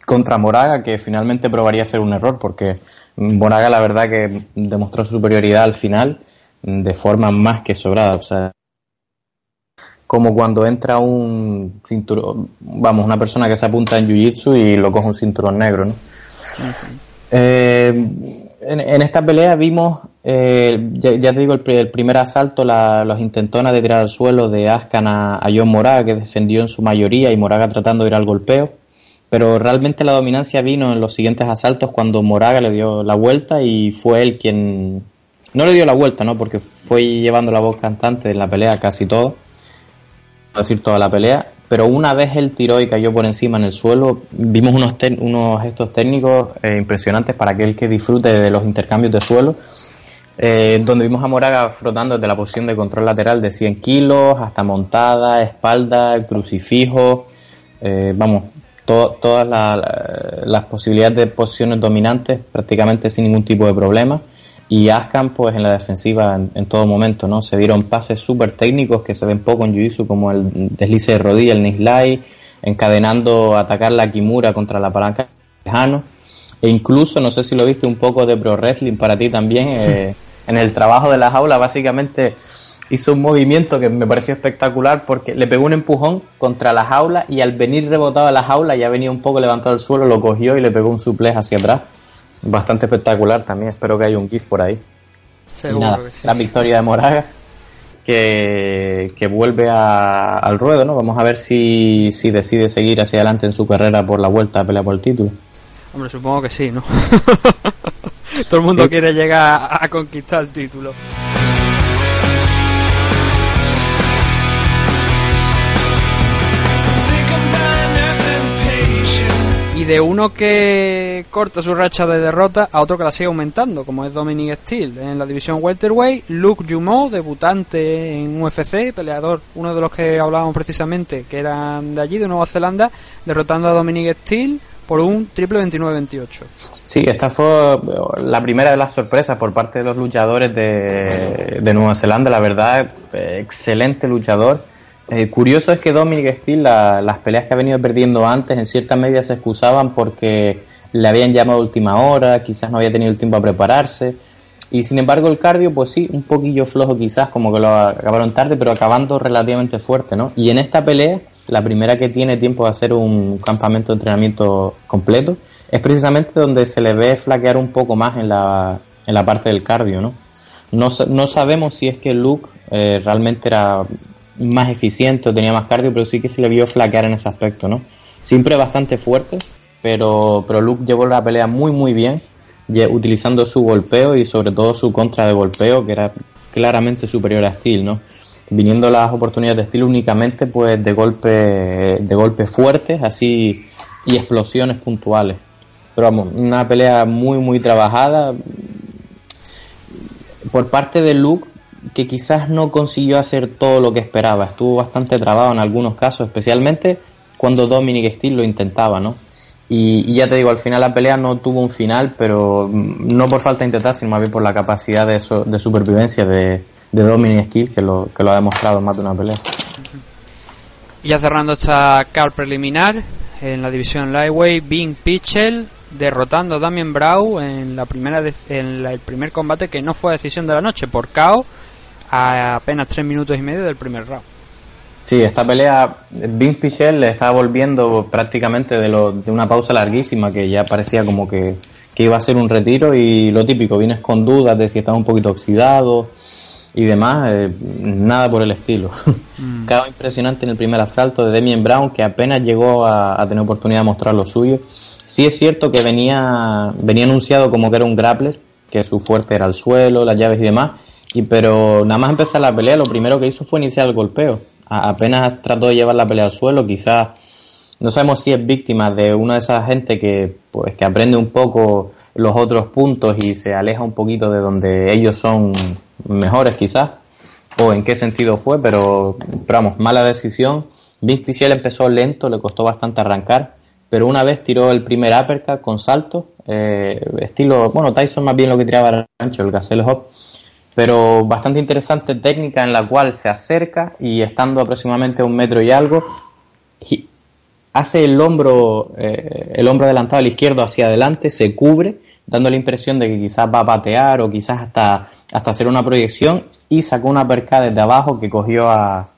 contra Moraga, que finalmente probaría ser un error, porque Moraga la verdad que demostró su superioridad al final de forma más que sobrada. O sea, como cuando entra un cinturón, vamos, una persona que se apunta en Jiu-Jitsu y lo coge un cinturón negro, ¿no? Eh, en, en esta pelea vimos, eh, ya, te digo, el, pri- el primer asalto, la- los intentonas de tirar al suelo de Ascan a, a John Moraga, que defendió en su mayoría, y Moraga tratando de ir al golpeo. Pero realmente la dominancia vino en los siguientes asaltos cuando Moraga le dio la vuelta y fue él quien... No le dio la vuelta, ¿no? Porque fue llevando la voz cantante en la pelea casi todo. Por decir toda la pelea. Pero una vez él tiró y cayó por encima en el suelo, vimos unos, unos gestos técnicos eh, impresionantes para aquel que disfrute de los intercambios de suelo. Eh, donde vimos a Moraga frotando desde la posición de control lateral de 100 kilos hasta montada, espalda, crucifijo, eh, vamos, to- todas la- la- las posibilidades de posiciones dominantes prácticamente sin ningún tipo de problema. Y Ascan, pues en la defensiva en, en todo momento, ¿no? Se dieron pases súper técnicos que se ven poco en Jiu-Jitsu, como el deslice de rodilla, el Nislai, encadenando atacar la Kimura contra la palanca lejano. E incluso, no sé si lo viste un poco de pro wrestling para ti también, eh, en el trabajo de la jaula, básicamente hizo un movimiento que me pareció espectacular porque le pegó un empujón contra la jaula y al venir rebotado a la jaula ya venía un poco levantado del suelo, lo cogió y le pegó un suplex hacia atrás. Bastante espectacular también, espero que haya un GIF por ahí. Seguro nada, que sí. la victoria de Moraga que, que vuelve a- al ruedo, ¿no? Vamos a ver si, si decide seguir hacia adelante en su carrera por la vuelta a pelear por el título. Hombre, supongo que sí, ¿no? Todo el mundo quiere llegar a, a conquistar el título. De uno que corta su racha de derrota a otro que la sigue aumentando, como es Dominic Steele. En la división welterweight, Luke Jumeau, debutante en UFC, peleador, uno de los que hablábamos precisamente, que eran de allí, de Nueva Zelanda, derrotando a Dominic Steele por un triple 29-28. Sí, esta fue la primera de las sorpresas por parte de los luchadores de, de Nueva Zelanda. La verdad, eh, excelente luchador. Eh, curioso es que Dominic Steele, la- las peleas que ha venido perdiendo antes, en cierta medida se excusaban porque le habían llamado a última hora, quizás no había tenido el tiempo a prepararse. Y sin embargo, el cardio, pues sí, un poquillo flojo quizás, como que lo acabaron tarde, pero acabando relativamente fuerte, ¿no? Y en esta pelea, la primera que tiene tiempo de hacer un campamento de entrenamiento completo, es precisamente donde se le ve flaquear un poco más en la, en la parte del cardio, ¿no? No, no sabemos si es que Luke eh, realmente era más eficiente tenía más cardio, pero sí que se le vio flaquear en ese aspecto, ¿no? Siempre bastante fuerte, pero, pero Luke llevó la pelea muy muy bien, utilizando su golpeo y sobre todo su contra de golpeo, que era claramente superior a Steel, ¿no? Viniendo las oportunidades de Steel únicamente pues de golpe, de golpes fuertes, así y explosiones puntuales. Pero vamos, una pelea muy muy trabajada, por parte de Luke que quizás no consiguió hacer todo lo que esperaba. Estuvo bastante trabado en algunos casos, especialmente cuando Dominic Steele lo intentaba, ¿no? Y, ya te digo, al final la pelea no tuvo un final, pero mm, no por falta de intentar, sino más bien por la capacidad de, so- de supervivencia de, Dominic Steele, que lo, que lo ha demostrado en más de una pelea. Y ya cerrando esta card preliminar, en la división Lightweight, Bing Pitchell derrotando a Damien Brau en, la primera en el primer combate que no fue decisión de la noche por KO a apenas 3 minutos y medio del primer round. Sí, esta pelea, Vince Pichel le está volviendo prácticamente de, lo, de una pausa larguísima que ya parecía como que, que iba a ser un retiro y lo típico, vienes con dudas de si estás un poquito oxidado y demás, eh, nada por el estilo. Cada impresionante en el primer asalto de Demian Brown que apenas llegó a, a tener oportunidad de mostrar lo suyo. Sí es cierto que venía, venía anunciado como que era un grappler, que su fuerte era el suelo, las llaves y demás, y pero nada más empezar la pelea, lo primero que hizo fue iniciar el golpeo. Apenas trató de llevar la pelea al suelo, quizás no sabemos si es víctima de una de esas gente que pues que aprende un poco los otros puntos y se aleja un poquito de donde ellos son mejores quizás o en qué sentido fue pero, pero vamos mala decisión Vince Pichel empezó lento le costó bastante arrancar pero una vez tiró el primer uppercut con salto, eh, estilo, bueno, Tyson más bien lo que tiraba ancho, el gazelle hop, pero bastante interesante técnica en la cual se acerca y estando aproximadamente a un metro y algo, hace el hombro, eh, el hombro adelantado al izquierdo hacia adelante, se cubre, dando la impresión de que quizás va a patear o quizás hasta, hasta hacer una proyección y sacó una perca desde abajo que cogió a,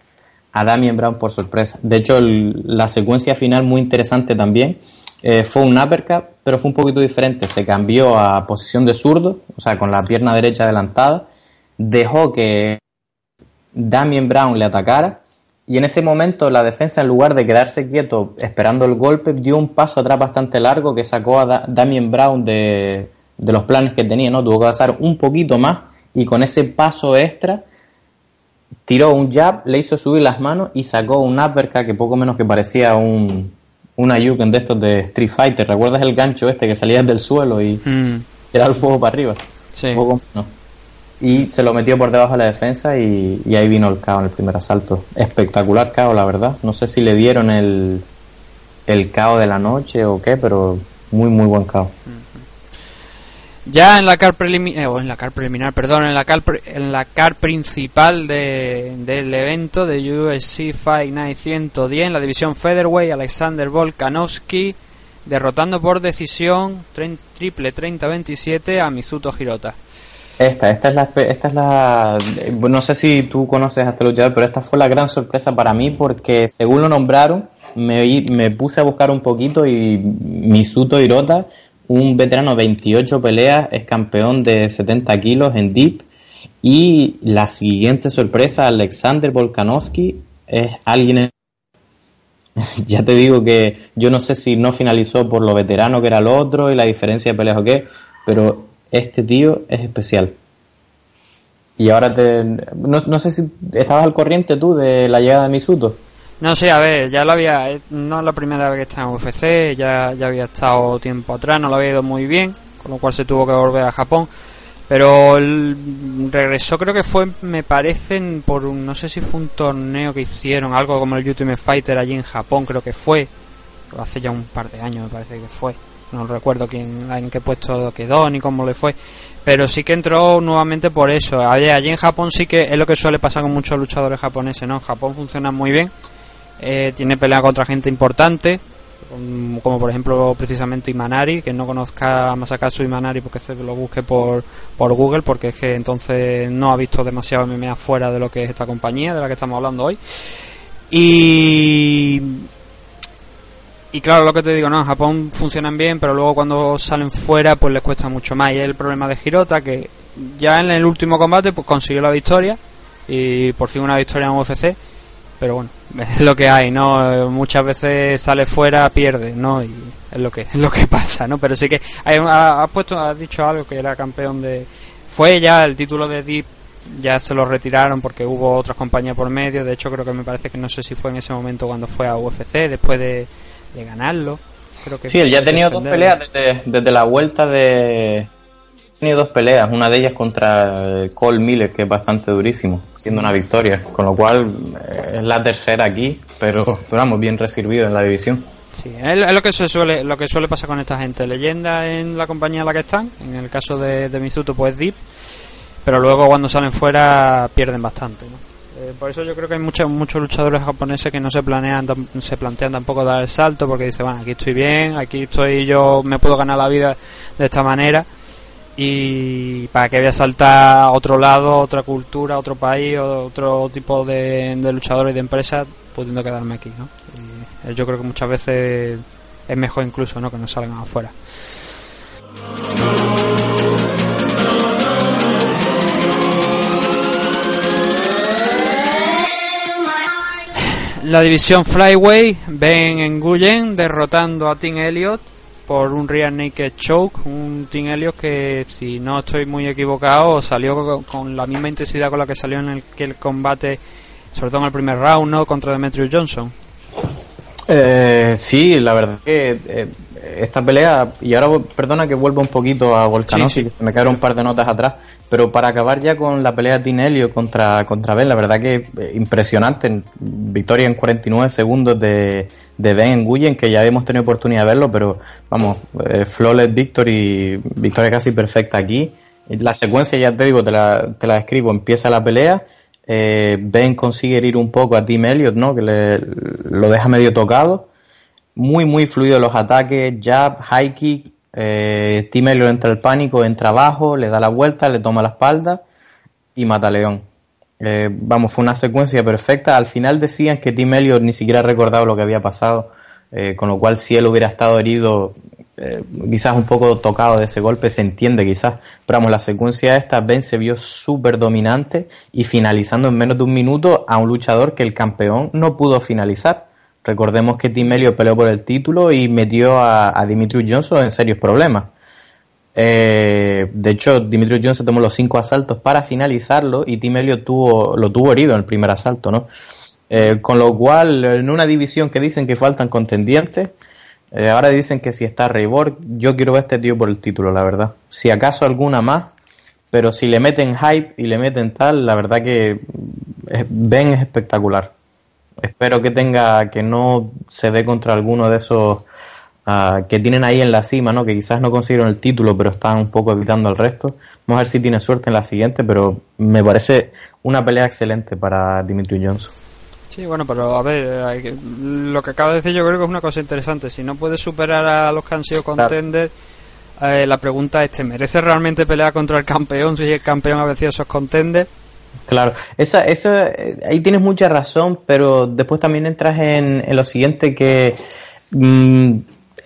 a Damien Brown por sorpresa. De hecho, el- la secuencia final muy interesante también. eh, fue un uppercut, pero fue un poquito diferente. Se cambió a posición de zurdo, o sea, con la pierna derecha adelantada. Dejó que Damien Brown le atacara. Y en ese momento la defensa, en lugar de quedarse quieto esperando el golpe, dio un paso atrás bastante largo que sacó a Da- Damien Brown de, de los planes que tenía, ¿no? Tuvo que pasar un poquito más y con ese paso extra tiró un jab, le hizo subir las manos y sacó un uppercut que poco menos que parecía un, una Yuken de estos de Street Fighter. ¿Recuerdas el gancho este que salía del suelo y Mm, era el fuego para arriba? sí. Poco menos. Y se lo metió por debajo de la defensa y, ahí vino el KO en el primer asalto. Espectacular KO, la verdad. No sé si le dieron el, el KO de la noche o qué, pero muy, muy buen KO. Ya en la car preliminar, en la car preliminar, perdón, en la car, pre- en la car principal de- del evento de UFC Fight Night 110, en la división featherweight, Alexander Volkanovski derrotando por decisión triple 30-27 a Mizuto Hirota. Esta, esta es la, esta es la, no sé si tú conoces a este luchador, pero esta fue la gran sorpresa para mí porque según lo nombraron, me puse a buscar un poquito y Misuto Hirota, un veterano 28 peleas, es campeón de 70 kilos en Deep. Y la siguiente sorpresa, Alexander Volkanovski, es alguien en- ya te digo que yo no sé si no finalizó por lo veterano que era el otro y la diferencia de peleas o qué, pero este tío es especial. Y ahora te... No, no sé si estabas al corriente tú de la llegada de Misuto. No sé, a ver, ya lo había, eh, no es la primera vez que está en UFC, ya, ya había estado tiempo atrás, no lo había ido muy bien, con lo cual se tuvo que volver a Japón. Pero regresó, creo que fue, me parecen, por un, no sé si fue un torneo que hicieron, algo como el Ultimate Fighter allí en Japón, creo que fue, hace ya un par de años me parece que fue. No recuerdo quién, en qué puesto quedó ni cómo le fue. Pero sí que entró nuevamente por eso. Allí, allí en Japón sí que es lo que suele pasar con muchos luchadores japoneses, ¿no? En Japón funciona muy bien. Eh, tiene pelea contra gente importante, como, como por ejemplo precisamente Imanari, que no conozca a Masakazu Imanari porque se lo busque por, por Google, porque es que entonces no ha visto demasiado MMA fuera de lo que es esta compañía, de la que estamos hablando hoy. Y y claro, lo que te digo, no, en Japón funcionan bien, pero luego cuando salen fuera pues les cuesta mucho más. Y es el problema de Hirota, que ya en el último combate pues consiguió la victoria y por fin una victoria en UFC. Pero bueno, es lo que hay, ¿no? Muchas veces sale fuera, pierde, ¿no? Y es lo que es lo que pasa, ¿no? Pero sí que hay, ha, ha puesto, ha dicho algo que era campeón de... Fue ya el título de Deep, ya se lo retiraron porque hubo otras compañías por medio. De hecho, creo que me parece que no sé si fue en ese momento cuando fue a UFC, después de, de ganarlo. Creo que Sí, él ya ha tenido dos peleas desde, desde la vuelta de... Ha tenido dos peleas, una de ellas contra eh, Cole Miller, que es bastante durísimo, siendo una victoria, con lo cual eh, es la tercera aquí, pero, pero vamos, bien recibido en la división. Sí, es, es lo que se suele lo que suele pasar con esta gente. Leyenda en la compañía en la que están, en el caso de, de Mizuto pues Deep, pero luego cuando salen fuera pierden bastante. ¿no? Eh, por eso yo creo que hay muchos muchos luchadores japoneses que no se planean se plantean tampoco dar el salto porque dicen, bueno, aquí estoy bien, aquí estoy yo me puedo ganar la vida de esta manera y para que voy a saltar a otro lado, otra cultura, otro país, otro tipo de, de luchadores y de empresas, pudiendo quedarme aquí, ¿no? Y, eh, yo creo que muchas veces es mejor incluso, ¿no? Que no salgan afuera. La división Flyway, Ben Nguyen derrotando a Team Elliott por un Rear Naked Choke, un Team Elliott que si no estoy muy equivocado salió con, con la misma intensidad con la que salió en el, que el combate, sobre todo en el primer round, ¿no? Contra Demetrius Johnson. Eh, sí, la verdad que eh, esta pelea, y ahora perdona que vuelva un poquito a Volkanovski, Sí, sí. que se me quedaron un par de notas atrás, pero para acabar ya con la pelea de Tinelio contra, contra Ben, la verdad que eh, impresionante, en- victoria en 49 segundos de, de Ben en Guyen, que ya hemos tenido oportunidad de verlo, pero vamos, eh, flawless victory, victoria casi perfecta aquí. La secuencia, ya te digo, te la, te la describo, empieza la pelea, eh, Ben consigue herir un poco a Tim Elliott, ¿no? Que le, lo deja medio tocado. Muy, muy fluido los ataques, jab, high kick. Eh, Tim Elliott entra el pánico, entra abajo, le da la vuelta, le toma la espalda y mata a León. Eh, vamos, fue una secuencia perfecta. Al final decían que Tim ni siquiera recordaba lo que había pasado, eh, con lo cual si él hubiera estado herido, eh, quizás un poco tocado de ese golpe, se entiende quizás. Pero vamos, la secuencia esta, Ben se vio súper dominante y finalizando en menos de un minuto a un luchador que el campeón no pudo finalizar. Recordemos que Tim Elliott peleó por el título y metió a, a Dimitri Johnson en serios problemas. Eh, de hecho, Dimitri Johnson tomó los cinco asaltos para finalizarlo y Tim Elliott tuvo, lo tuvo herido en el primer asalto, ¿no? Eh, con lo cual, en una división que dicen que faltan contendientes, eh, ahora dicen que si está Reybor, yo quiero ver a este tío por el título, la verdad. Si acaso alguna más, pero si le meten hype y le meten tal, la verdad que Ben es espectacular. Espero que tenga, que no se dé contra alguno de esos ah, que tienen ahí en la cima, ¿no? Que quizás no consiguieron el título, pero están un poco evitando al resto. Vamos a ver si tiene suerte en la siguiente, pero me parece una pelea excelente para Dimitri Johnson. Sí, bueno, pero a ver, hay que- lo que acaba de decir yo creo que es una cosa interesante. Si no puedes superar a los que han sido contenders, eh, la pregunta es, ¿te merece realmente pelear contra el campeón si el campeón ha vencido esos contenders? Claro, esa, esa, eh, ahí tienes mucha razón, pero después también entras en, en lo siguiente que mm,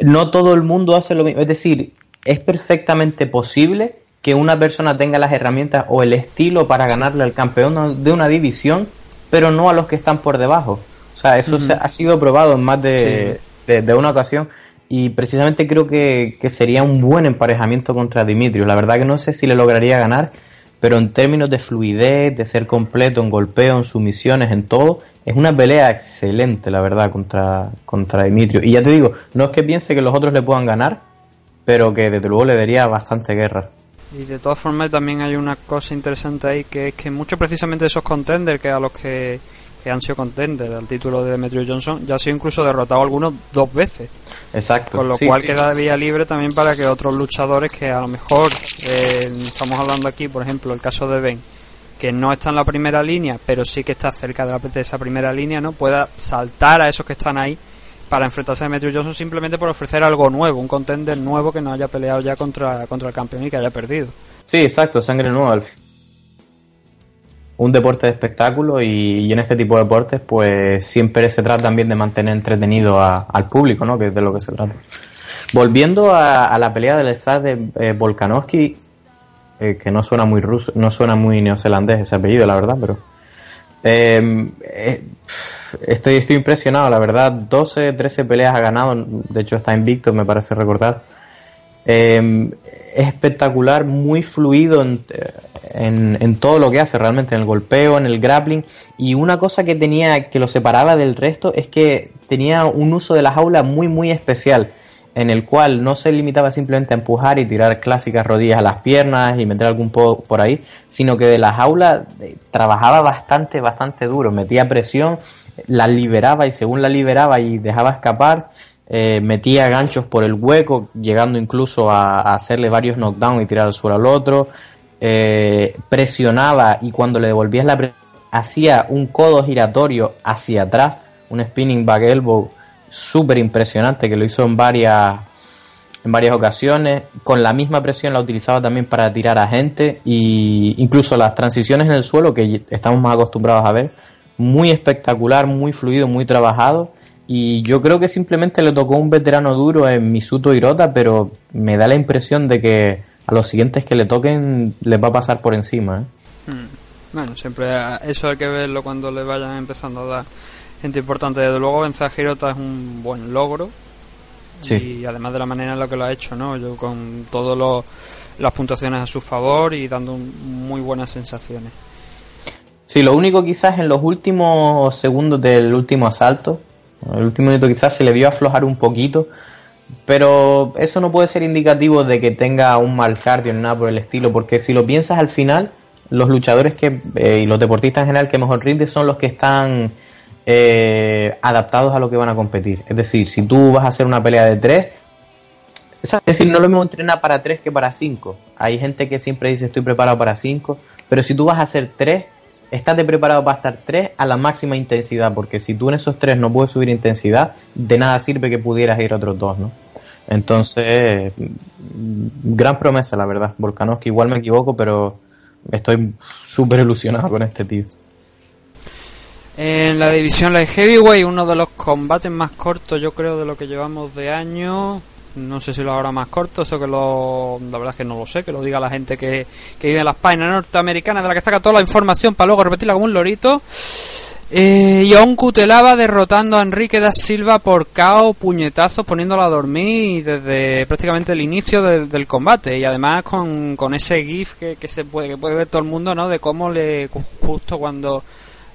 no todo el mundo hace lo mismo. Es decir, es perfectamente posible que una persona tenga las herramientas o el estilo para ganarle al campeón de una división, pero no a los que están por debajo. O sea, eso se- ha sido probado en más de, de- de una ocasión y precisamente creo que, que sería un buen emparejamiento contra Dimitrios. La verdad que no sé si le lograría ganar, pero en términos de fluidez, de ser completo en golpeo, en sumisiones, en todo, es una pelea excelente, la verdad, contra, contra Dimitrios. Y ya te digo, no es que piense que los otros le puedan ganar, pero que desde luego le daría bastante guerra. Y de todas formas también hay una cosa interesante ahí que es que muchos precisamente de esos contenders que a los que, que han sido contenders al título de Demetrio Johnson ya ha sido incluso derrotado algunos dos veces. Exacto. Con lo Sí, cual sí. queda vía libre también para que otros luchadores que a lo mejor, eh, estamos hablando aquí, por ejemplo, el caso de Ben, que no está en la primera línea, pero sí que está cerca de, la, de esa primera línea, ¿no? Pueda saltar a esos que están ahí para enfrentarse a Demetrio Johnson simplemente por ofrecer algo nuevo, un contender nuevo que no haya peleado ya contra, contra el campeón y que haya perdido. Sí, exacto, sangre nueva. al fin. Un deporte de espectáculo y, y en este tipo de deportes pues siempre se trata también de mantener entretenido a- al público, ¿no? Que es de lo que se trata. Volviendo a, la pelea del Stad de eh, Volkanovski, eh, que no suena muy ruso, no suena muy neozelandés ese apellido, la verdad, pero eh, eh, estoy, estoy impresionado, la verdad. 12, 13 peleas ha ganado, de hecho está invicto, me parece recordar. Eh, es espectacular, muy fluido en, en- en todo lo que hace realmente, en el golpeo, en el grappling. Y una cosa que tenía que lo separaba del resto es que tenía un uso de la jaula muy, muy especial, en el cual no se limitaba simplemente a empujar y tirar clásicas rodillas a las piernas y meter algún poco por ahí, sino que de la jaula eh, trabajaba bastante, bastante duro, metía presión, la liberaba y según la liberaba y dejaba escapar, eh, metía ganchos por el hueco, llegando incluso a, hacerle varios knockdowns y tirar al suelo al otro. eh, presionaba y cuando le devolvías la presión, hacía un codo giratorio hacia atrás, un spinning back elbow súper impresionante que lo hizo en varias en varias ocasiones. Con la misma presión la utilizaba también para tirar a gente y incluso las transiciones en el suelo que estamos más acostumbrados a ver. Muy espectacular, muy fluido, muy trabajado. Y yo creo que simplemente le tocó un veterano duro en Misuto Hirota, pero me da la impresión de que a los siguientes que le toquen les va a pasar por encima. ¿eh? Bueno, siempre eso hay que verlo cuando le vayan empezando a dar gente importante. Desde luego, vencer a Hirota es un buen logro. Sí. Y además de la manera en la que lo ha hecho, ¿no? Yo con todas las puntuaciones a su favor y dando muy buenas sensaciones. Sí, lo único quizás en los últimos segundos del último asalto, el último minuto quizás se le vio aflojar un poquito, Pero eso no puede ser indicativo de que tenga un mal cardio ni nada por el estilo, porque si lo piensas al final, los luchadores que eh, y los deportistas en general que mejor rinden son los que están eh, adaptados a lo que van a competir. Es decir, si tú vas a hacer una pelea de tres, es decir, no lo mismo entrenar para tres que para cinco. Hay gente que siempre dice estoy preparado para cinco, pero si tú vas a hacer tres, estás preparado para estar tres a la máxima intensidad, porque si tú en esos tres no puedes subir intensidad, de nada sirve que pudieras ir a otros dos, ¿no? Entonces, gran promesa, la verdad. Volkanovski, igual me equivoco, pero estoy súper ilusionado con este tío. En la división Light Heavyweight, uno de los combates más cortos, yo creo, de lo que llevamos de año. No sé si lo habrá más corto, eso que lo. La verdad es que no lo sé, que lo diga la gente que, que vive en las páginas norteamericanas, de la que saca toda la información para luego repetirla como un lorito. Eh, y aún Cutelaba derrotando a Enrique da Silva por KO, puñetazos, poniéndolo a dormir desde prácticamente el inicio de- del combate. Y además con, con ese GIF que, que se puede, que puede ver todo el mundo, ¿no? De cómo le, justo cuando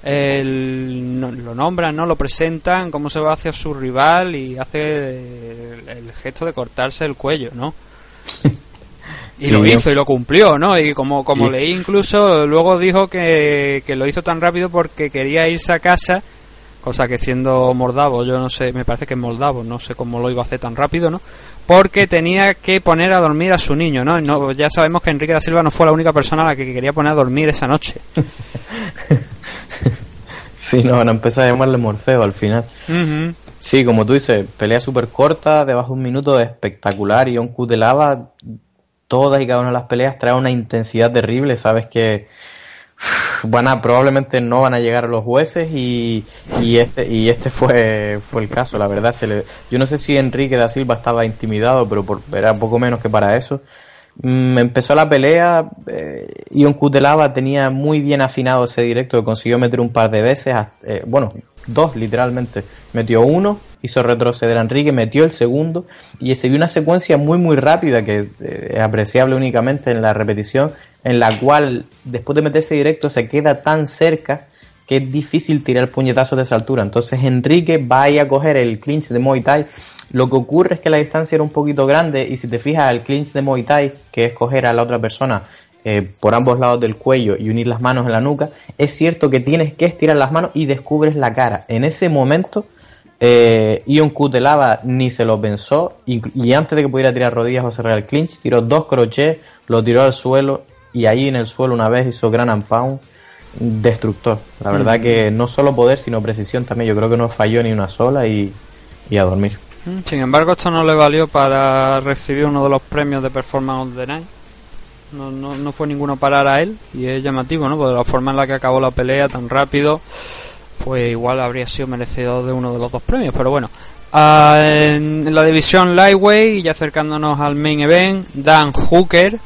el- no- lo nombran, ¿no? Lo presentan, cómo se va hacia su rival y hace el, el gesto de cortarse el cuello, ¿no? Y Sí, lo hizo y lo cumplió, ¿no? Y como, como Sí. leí incluso, luego dijo que, que lo hizo tan rápido porque quería irse a casa, cosa que siendo moldavo, yo no sé, me parece que es moldavo, no sé cómo lo iba a hacer tan rápido, ¿no? Porque tenía que poner a dormir a su niño, ¿no? No ya sabemos que Enrique da Silva no fue la única persona a la que quería poner a dormir esa noche. Sí, no, van a empezar a llamarle Morfeo al final. Sí, como tú dices, pelea súper corta, debajo de un minuto, espectacular. Y un lava, todas y cada una de las peleas trae una intensidad terrible. Sabes que van a, probablemente no van a llegar a los jueces y, y este y este fue fue el caso, la verdad. Se le, yo no sé si Enrique da Silva estaba intimidado, pero por, era poco menos que para eso. Mm, empezó la pelea, eh, Ion Kutelava tenía muy bien afinado ese directo que consiguió meter un par de veces, eh, bueno, dos literalmente. Metió uno, hizo retroceder a Enrique, metió el segundo y se vio una secuencia muy muy rápida que eh, es apreciable únicamente en la repetición, en la cual después de meter ese directo se queda tan cerca que es difícil tirar puñetazos de esa altura. Entonces Enrique va a coger el clinch de Muay Thai. Lo que ocurre es que la distancia era un poquito grande y si te fijas el clinch de Muay Thai, que es coger a la otra persona eh, por ambos lados del cuello y unir las manos en la nuca, es cierto que tienes que estirar las manos y descubres la cara. En ese momento eh, Ion Kutelava ni se lo pensó y, y antes de que pudiera tirar rodillas o cerrar el clinch, tiró dos crochets, lo tiró al suelo y ahí en el suelo una vez hizo gran and pound destructor. La verdad que no solo poder, sino precisión también. Yo creo que no falló ni una sola y, y a dormir. Sin embargo, esto no le valió para recibir uno de los premios de Performance of the Night. No, no, no fue ninguno parar a él y es llamativo, ¿no? Porque de la forma en la que acabó la pelea tan rápido, pues igual habría sido merecedor de uno de los dos premios. Pero bueno, Ah, en, en la división Lightweight, y ya acercándonos al main event, Dan Hooker,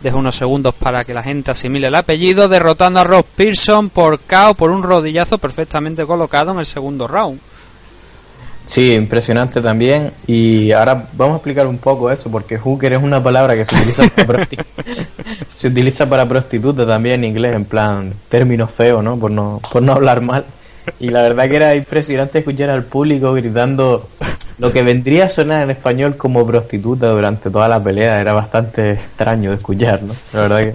dejo unos segundos para que la gente asimile el apellido, derrotando a Rob Pearson por KO por un rodillazo perfectamente colocado en el segundo round. Sí, impresionante también. Y ahora vamos a explicar un poco eso, porque hooker es una palabra que se utiliza para, se utiliza para prostituta también en inglés, en plan término feo, ¿no? Por no, por no hablar mal. Y la verdad que era impresionante escuchar al público gritando lo que vendría a sonar en español como prostituta durante toda la pelea. Era bastante extraño de escuchar, ¿no? La verdad que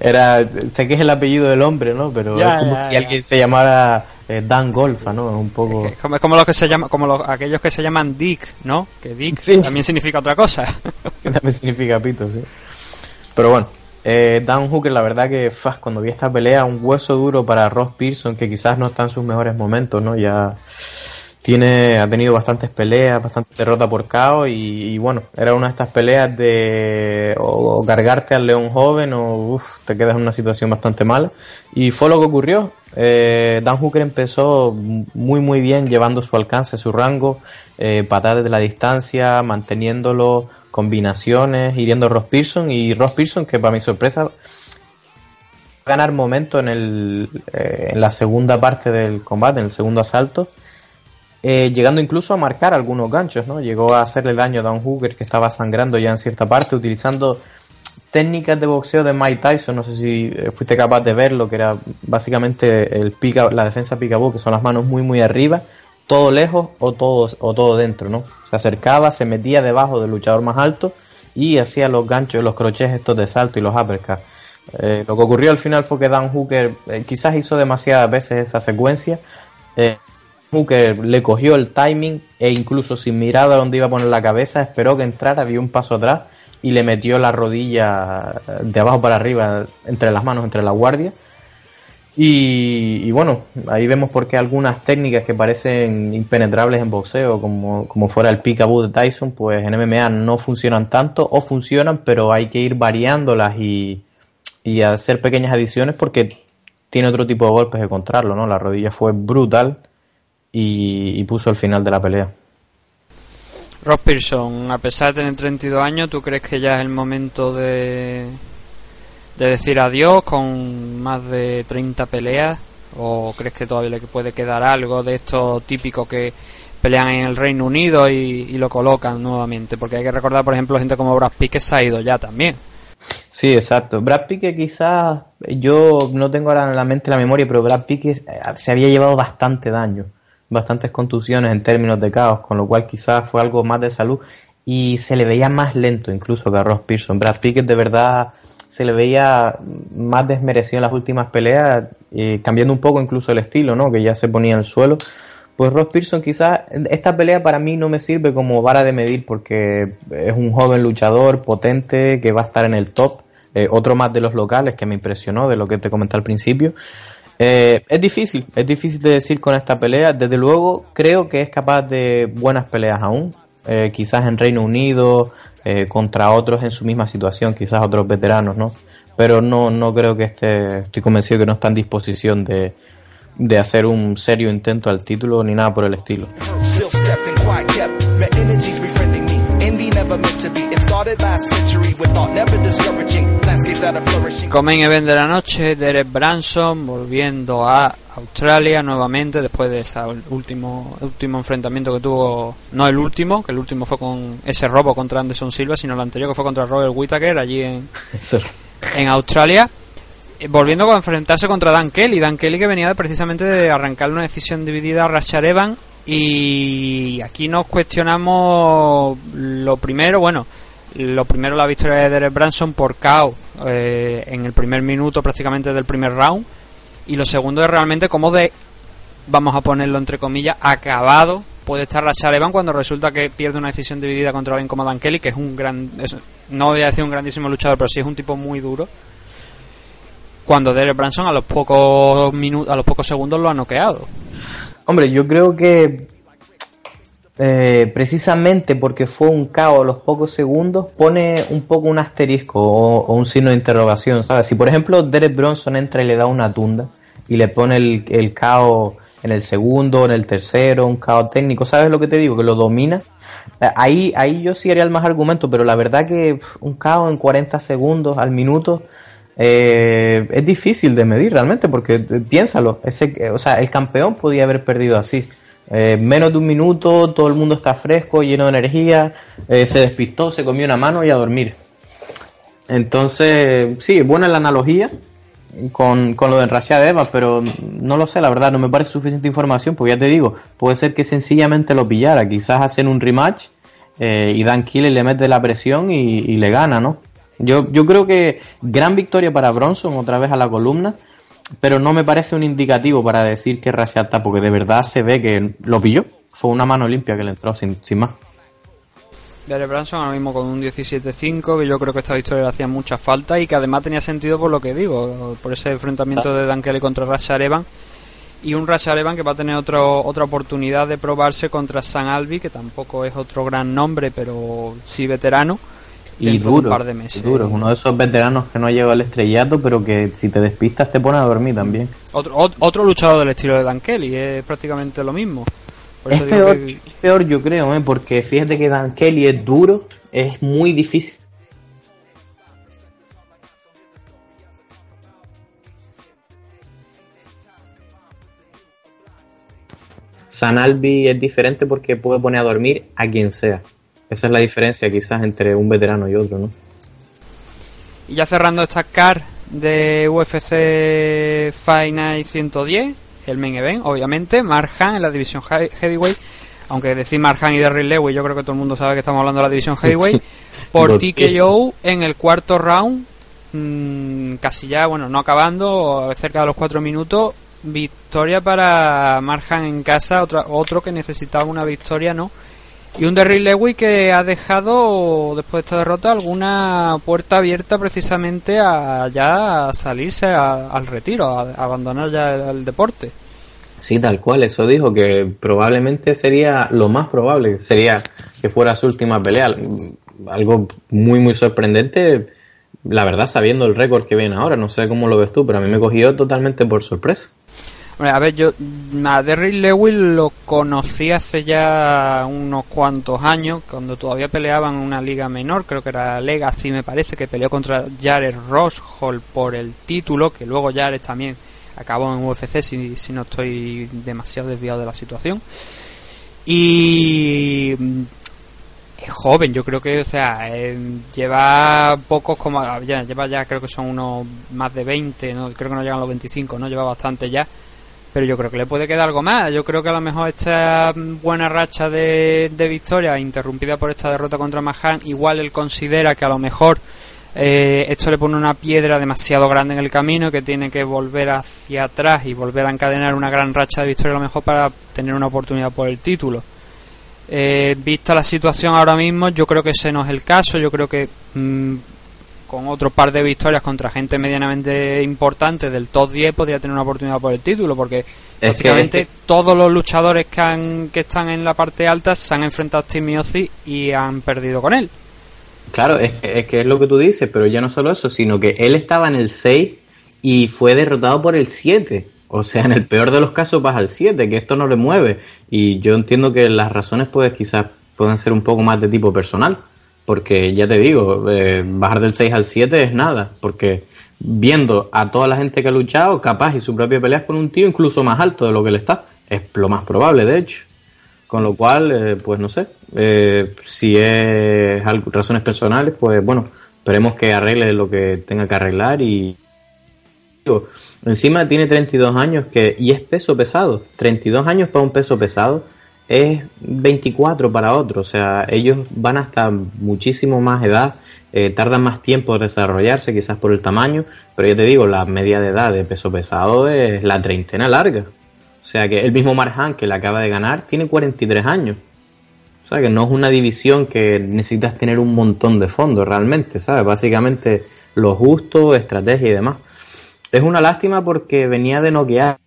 era, sé que es el apellido del hombre, ¿no? Pero Ya, es como ya, si ya. alguien se llamara eh, Dan Golfa, ¿no? Es un poco... Es como, como los que se llama, como los- aquellos que se llaman Dick, ¿no? Que Dick Sí. también significa otra cosa. Sí, también significa pito, sí. Pero bueno, eh, Dan Hooker, la verdad que fas, cuando vi esta pelea, un hueso duro para Ross Pearson, que quizás no está en sus mejores momentos, ¿no? Ya tiene, ha tenido bastantes peleas, bastante derrota por KO y, y bueno, era una de estas peleas de o, o cargarte al león joven o uf, te quedas en una situación bastante mala. Y fue lo que ocurrió. Eh, Dan Hooker empezó muy muy bien llevando su alcance, su rango, eh, patadas de la distancia, manteniéndolo, combinaciones, hiriendo a Ross Pearson y Ross Pearson que para mi sorpresa ganar momento en, el, eh, en la segunda parte del combate, en el segundo asalto, eh, llegando incluso a marcar algunos ganchos, ¿no? Llegó a hacerle daño a Dan Hooker que estaba sangrando ya en cierta parte, utilizando técnicas de boxeo de Mike Tyson, no sé si eh, fuiste capaz de verlo, que era básicamente la defensa picaboo, que son las manos muy muy arriba, todo lejos o todo, o todo dentro, ¿no? Se acercaba, se metía debajo del luchador más alto y hacía los ganchos, los crochets estos de salto y los uppercuts. Eh, lo que ocurrió al final fue que Dan Hooker quizás hizo demasiadas veces esa secuencia. Hooker le cogió el timing e incluso sin mirar a dónde iba a poner la cabeza, esperó que entrara, dio un paso atrás y le metió la rodilla de abajo para arriba entre las manos, entre la guardia. Y, bueno, ahí vemos por qué algunas técnicas que parecen impenetrables en boxeo, como, como fuera el peekaboo de Tyson, pues en MMA no funcionan tanto o funcionan, pero hay que ir variándolas y, y hacer pequeñas adiciones porque tiene otro tipo de golpes que contrarlo, ¿no? La rodilla fue brutal y, y puso el final de la pelea. Ross Pearson, a pesar de tener 32 años, ¿tú crees que ya es el momento de, de decir adiós con más de 30 peleas? ¿O crees que todavía le puede quedar algo de esto típico que pelean en el Reino Unido y, y lo colocan nuevamente? Porque hay que recordar, por ejemplo, gente como Brad Pitt que se ha ido ya también. Sí, exacto. Brad Pitt que quizás, yo no tengo ahora en la mente la memoria, pero Brad Pitt que se había llevado bastante daño, bastantes contusiones en términos de caos, con lo cual quizás fue algo más de salud y se le veía más lento incluso que a Ross Pearson. Brad Pitt de verdad se le veía más desmerecido en las últimas peleas, eh, cambiando un poco incluso el estilo, ¿no? Que ya se ponía en el suelo. Pues Ross Pearson quizás esta pelea para mí no me sirve como vara de medir porque es un joven luchador potente que va a estar en el top. Eh, otro más de los locales que me impresionó de lo que te comenté al principio. Eh, es difícil, es difícil de decir con esta pelea. Desde luego creo que es capaz de buenas peleas aún. Eh, quizás en Reino Unido, eh, contra otros en su misma situación, quizás otros veteranos, ¿no? Pero no, no creo que esté, estoy convencido que no está en disposición de, de hacer un serio intento al título ni nada por el estilo. Comen event de la noche, Derek Branson volviendo a Australia nuevamente después de ese último, último enfrentamiento que tuvo, no el último, que el último fue con ese robo contra Anderson Silva, sino el anterior que fue contra Robert Whittaker allí en, en Australia. Eh, Volviendo a enfrentarse contra Dan Kelly, Dan Kelly que venía de- precisamente de arrancar una decisión dividida a Rashad Evans y aquí nos cuestionamos lo primero, bueno, lo primero la victoria de Derek Branson por KO eh, en el primer minuto prácticamente del primer round y lo segundo es realmente cómo de, vamos a ponerlo entre comillas, acabado puede estar Rashad Evans cuando resulta que pierde una decisión dividida contra alguien como Dan Kelly, que es un gran, no voy a decir un grandísimo luchador, pero sí es un tipo muy duro cuando Derek Branson a los pocos minutos, a los pocos segundos lo ha noqueado. Hombre, yo creo que eh, precisamente porque fue un caos los pocos segundos, pone un poco un asterisco o, un signo de interrogación, ¿sabes? Si por ejemplo Derek Bronson entra y le da una tunda y le pone el, el caos en el segundo, en el tercero, un caos técnico, ¿sabes lo que te digo? Que lo domina. Eh, Ahí, ahí yo sí haría el más argumento, pero la verdad que un caos en 40 segundos al minuto eh, es difícil de medir realmente porque eh, piénsalo, ese, o sea, el campeón podía haber perdido así. Eh, menos de un minuto, todo el mundo está fresco, lleno de energía, eh, se despistó, se comió una mano y a dormir. Entonces, sí, buena la analogía con, con lo de Rashad Evans, pero no lo sé, la verdad, no me parece suficiente información, porque ya te digo, puede ser que sencillamente lo pillara, quizás hacen un rematch eh, y Dan Killer le mete la presión y, y le gana, ¿no? Yo, yo creo que gran victoria para Bronson, otra vez a la columna, pero no me parece un indicativo para decir que Rashad está, porque de verdad se ve que lo pilló, fue una mano limpia que le entró sin, sin más. Derek Branson ahora mismo con un 17-5, que yo creo que esta victoria le hacía mucha falta y que además tenía sentido por lo que digo, por ese enfrentamiento de Dan Kelly contra Rashad Evans y un Rashad Evans que va a tener otro, otra oportunidad de probarse contra San Albi, que tampoco es otro gran nombre, pero sí veterano. Y dentro de duro, un par de meses. duro, uno de esos veteranos que no llega al estrellato, pero que si te despistas te pone a dormir también. Otro, ot- otro luchador del estilo de Dan Kelly, es prácticamente lo mismo. Por Es peor, que- es peor yo creo, ¿eh? porque fíjate que Dan Kelly es duro, es muy difícil. San Albi es diferente porque puede poner a dormir a quien sea. Esa es la diferencia quizás entre un veterano y otro, ¿no? Y ya cerrando esta car de UFC Fight Night 110, el main event, obviamente, Mark Hunt en la división heavyweight, aunque decir Mark Hunt y Derrick Lewis, yo creo que todo el mundo sabe que estamos hablando de la división heavyweight, por. TKO en el cuarto round, mm, casi ya, bueno, no acabando, cerca de los cuatro minutos, victoria para Mark Hunt en casa, otra, otro que necesitaba una victoria, ¿no? Y un Derrick Lewis que ha dejado, después de esta derrota, alguna puerta abierta precisamente a ya salirse a- al retiro, a, a abandonar ya el, el deporte. Sí, tal cual, eso dijo que probablemente sería lo más probable, sería que fuera su última pelea. Algo muy, muy sorprendente, la verdad, sabiendo el récord que viene ahora. No sé cómo lo ves tú, pero a mí me cogió totalmente por sorpresa. A ver, yo a Derrick Lewis lo conocí hace ya unos cuantos años, cuando todavía peleaba en una liga menor, creo que era Legacy, me parece, que peleó contra Jared Roshold por el título, que luego Jared también acabó en UFC, si, si no estoy demasiado desviado de la situación. Y es joven, yo creo que, o sea, eh, lleva pocos como, ya, lleva ya creo que son unos más de 20, ¿no? creo que no llegan los 25, ¿no? Lleva bastante ya pero yo creo que le puede quedar algo más. Yo creo que a lo mejor esta buena racha de, de victoria, interrumpida por esta derrota contra Mahan, igual él considera que a lo mejor eh, esto le pone una piedra demasiado grande en el camino, que tiene que volver hacia atrás y volver a encadenar una gran racha de victoria a lo mejor para tener una oportunidad por el título. Eh, vista la situación ahora mismo, yo creo que ese no es el caso. Yo creo que mm, con otro par de victorias contra gente medianamente importante del top 10 podría tener una oportunidad por el título porque es que- todos los luchadores que, han, que están en la parte alta se han enfrentado a Steve Miocic y han perdido con él. Claro, es que, es que es lo que tú dices, pero ya no solo eso, sino que él estaba en el 6 y fue derrotado por el 7. O sea, en el peor de los casos vas al 7, que esto no le mueve. Y yo entiendo que las razones pues quizás pueden ser un poco más de tipo personal. Porque ya te digo, eh, bajar del 6 al 7 es nada. Porque viendo a toda la gente que ha luchado, capaz y su propia pelea es con un tío incluso más alto de lo que él está. Es lo más probable, de hecho. Con lo cual, eh, pues no sé, eh, si es razones personales, pues bueno, esperemos que arregle lo que tenga que arreglar y... Encima tiene 32 años que y es peso pesado. 32 años para un peso pesado es 24 para otro. O sea, ellos van hasta muchísimo más edad, eh, tardan más tiempo en desarrollarse, quizás por el tamaño, pero ya te digo, la media de edad de peso pesado es la treintena larga. O sea que el mismo Marjan que le acaba de ganar tiene 43 años. O sea que no es una división que necesitas tener un montón de fondos realmente, ¿sabes? Básicamente lo justo, estrategia y demás. Es una lástima porque venía de noquear.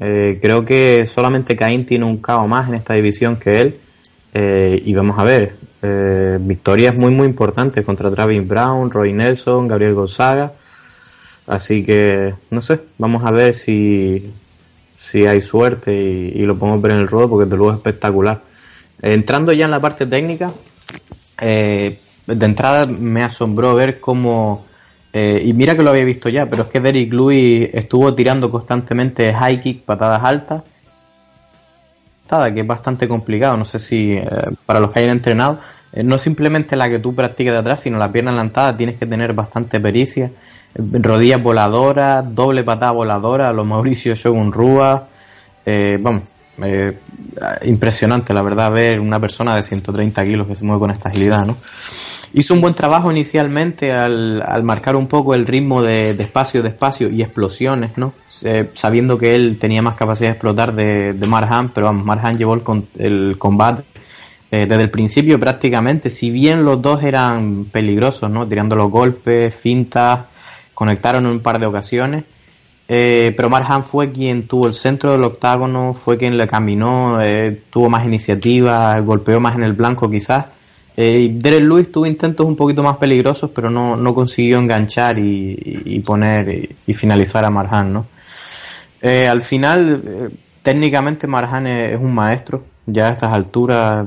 Eh, creo que solamente Caín tiene un KO más en esta división que él. Eh, y vamos a ver, eh, victorias muy muy importantes contra Travis Brown, Roy Nelson, Gabriel Gonzaga. Así que, no sé, vamos a ver si, si hay suerte y, y lo podemos ver en el ruedo porque desde luego es espectacular. Entrando ya en la parte técnica, eh, de entrada me asombró ver cómo, eh, y mira que lo había visto ya, pero es que Derrick Lewis estuvo tirando constantemente high kick, patadas altas, que es bastante complicado, no sé si eh, para los que hayan entrenado, eh, no simplemente la que tú practiques de atrás, sino la pierna adelantada, tienes que tener bastante pericia, eh, rodillas voladoras, doble patada voladora, los Mauricio Shogun eh, vamos, impresionante la verdad ver una persona de 130 kilos que se mueve con esta agilidad, ¿no? Hizo un buen trabajo inicialmente al, al marcar un poco el ritmo de, de espacio, de espacio y explosiones, ¿no? Sabiendo que él tenía más capacidad de explotar de, de Marhan, pero vamos, Marhan llevó el, con- el combate eh, desde el principio prácticamente, si bien los dos eran peligrosos, ¿no? Tirando los golpes, fintas, conectaron en un par de ocasiones. Eh, pero Marhan fue quien tuvo el centro del octágono, fue quien le caminó, eh, tuvo más iniciativa, golpeó más en el blanco quizás. Eh, Derek Lewis tuvo intentos un poquito más peligrosos, pero no, no consiguió enganchar y, poner y, finalizar a Marhan, ¿no? Eh, al final, eh, técnicamente Marhan es, un maestro, ya a estas alturas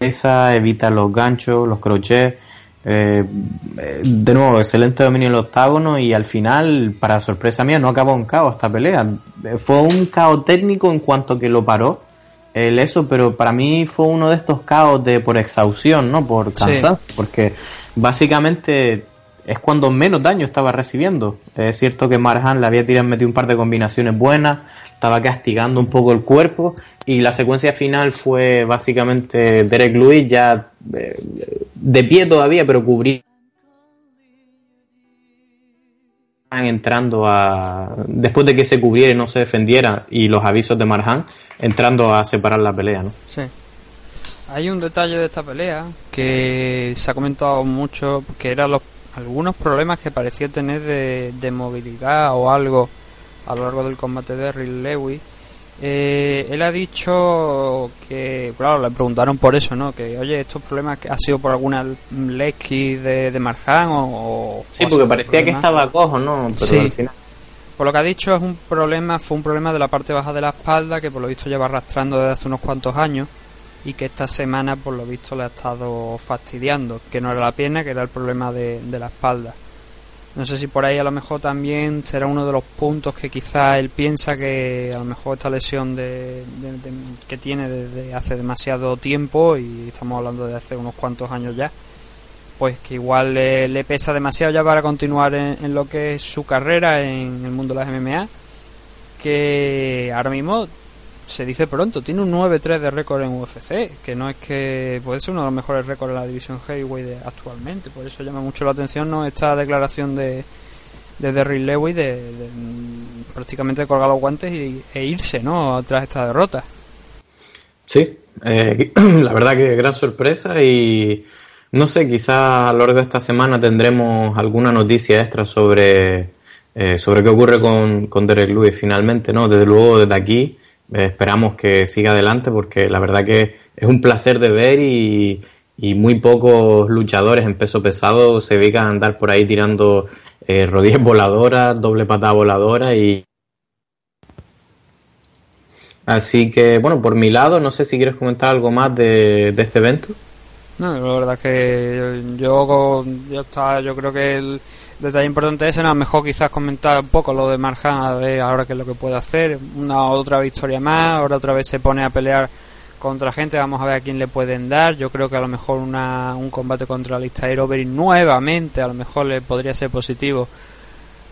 esa, evita los ganchos, los crochets. eh, de nuevo, excelente dominio en el octágono y al final, para sorpresa mía, no acabó en caos esta pelea. Fue un caos técnico en cuanto que lo paró el eso, pero para mí fue uno de estos caos de por exhaustión, ¿no? Por cansancio, porque básicamente es cuando menos daño estaba recibiendo. Es cierto que Marhan le había tirado, metido un par de combinaciones buenas, estaba castigando un poco el cuerpo y la secuencia final fue básicamente Derek Lewis ya eh, de pie todavía, pero cubrir entrando a después de que se cubriera y no se defendiera y los avisos de Marhan entrando a separar la pelea, ¿no? Sí. Hay un detalle de esta pelea que se ha comentado mucho, que eran los, algunos problemas que parecía tener de, de movilidad o algo a lo largo del combate de Rick Lewis. Eh, él ha dicho que, claro, le preguntaron por eso, ¿no? Que, oye, estos problemas que ha sido por alguna Lesky de, de Marjan o, o- Sí, porque parecía que estaba cojo, ¿no? Pero Sí. al final Por lo que ha dicho es un problema, fue un problema de la parte baja de la espalda que por lo visto lleva arrastrando desde hace unos cuantos años y que esta semana por lo visto le ha estado fastidiando, que no era la pierna, que era el problema de, de la espalda. No sé si por ahí a lo mejor también será uno de los puntos que quizá él piensa que a lo mejor esta lesión de, de- de- que tiene desde hace demasiado tiempo y estamos hablando de hace unos cuantos años ya, pues que igual le, le pesa demasiado ya para continuar en, en lo que es su carrera en el mundo de las MMA, que ahora mismo se dice pronto, tiene un 9-3 de récord en UFC, que no es que puede ser uno de los mejores récords en la división heavyweight de- actualmente, por eso llama mucho la atención ¿no? esta declaración de de Derrick Lewis de, de, mm, prácticamente colgar los guantes y, e irse ¿no? tras esta derrota. Sí, eh, la verdad que gran sorpresa y no sé, quizá a lo largo de esta semana tendremos alguna noticia extra sobre, eh, sobre qué ocurre con, con Derek Lewis finalmente, ¿no? Desde luego desde aquí eh, esperamos que siga adelante porque la verdad que es un placer de ver y, y muy pocos luchadores en peso pesado se dedican a andar por ahí tirando eh, rodillas voladoras, doble patada voladora y, Así que, bueno, por mi lado, no sé si quieres comentar algo más de, este evento. No, la verdad es que yo, yo, yo, está, yo creo que el detalle importante es, a lo mejor quizás comentar un poco lo de Marjan, a ver ahora qué es lo que puede hacer. Una otra victoria más, ahora otra vez se pone a pelear contra gente, vamos a ver a quién le pueden dar. Yo creo que a lo mejor una, un combate contra Alistair Overeem nuevamente, a lo mejor le podría ser positivo.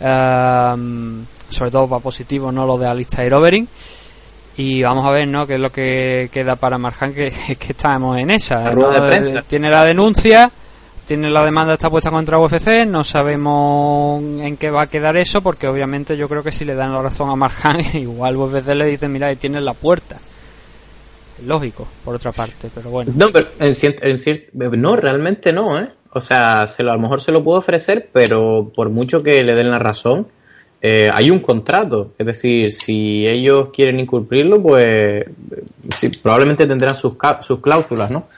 Ehm, sobre todo para positivo, no lo de Alistair Overeem. Y vamos a ver, ¿no? Qué es lo que queda para Marjan, que, que estamos en esa. La ¿no? rueda de prensa. Tiene la denuncia, tiene la demanda está puesta contra UFC, no sabemos en qué va a quedar eso, porque obviamente yo creo que si le dan la razón a Marjan, igual UFC le dice, mira, ahí tienes la puerta. Lógico, por otra parte, pero bueno. No, pero en, en no, realmente no, ¿eh? O sea, se lo, a lo mejor se lo puedo ofrecer, pero por mucho que le den la razón, eh, hay un contrato. Es decir, si ellos quieren incumplirlo, pues sí, probablemente tendrán sus, sus cláusulas, ¿no?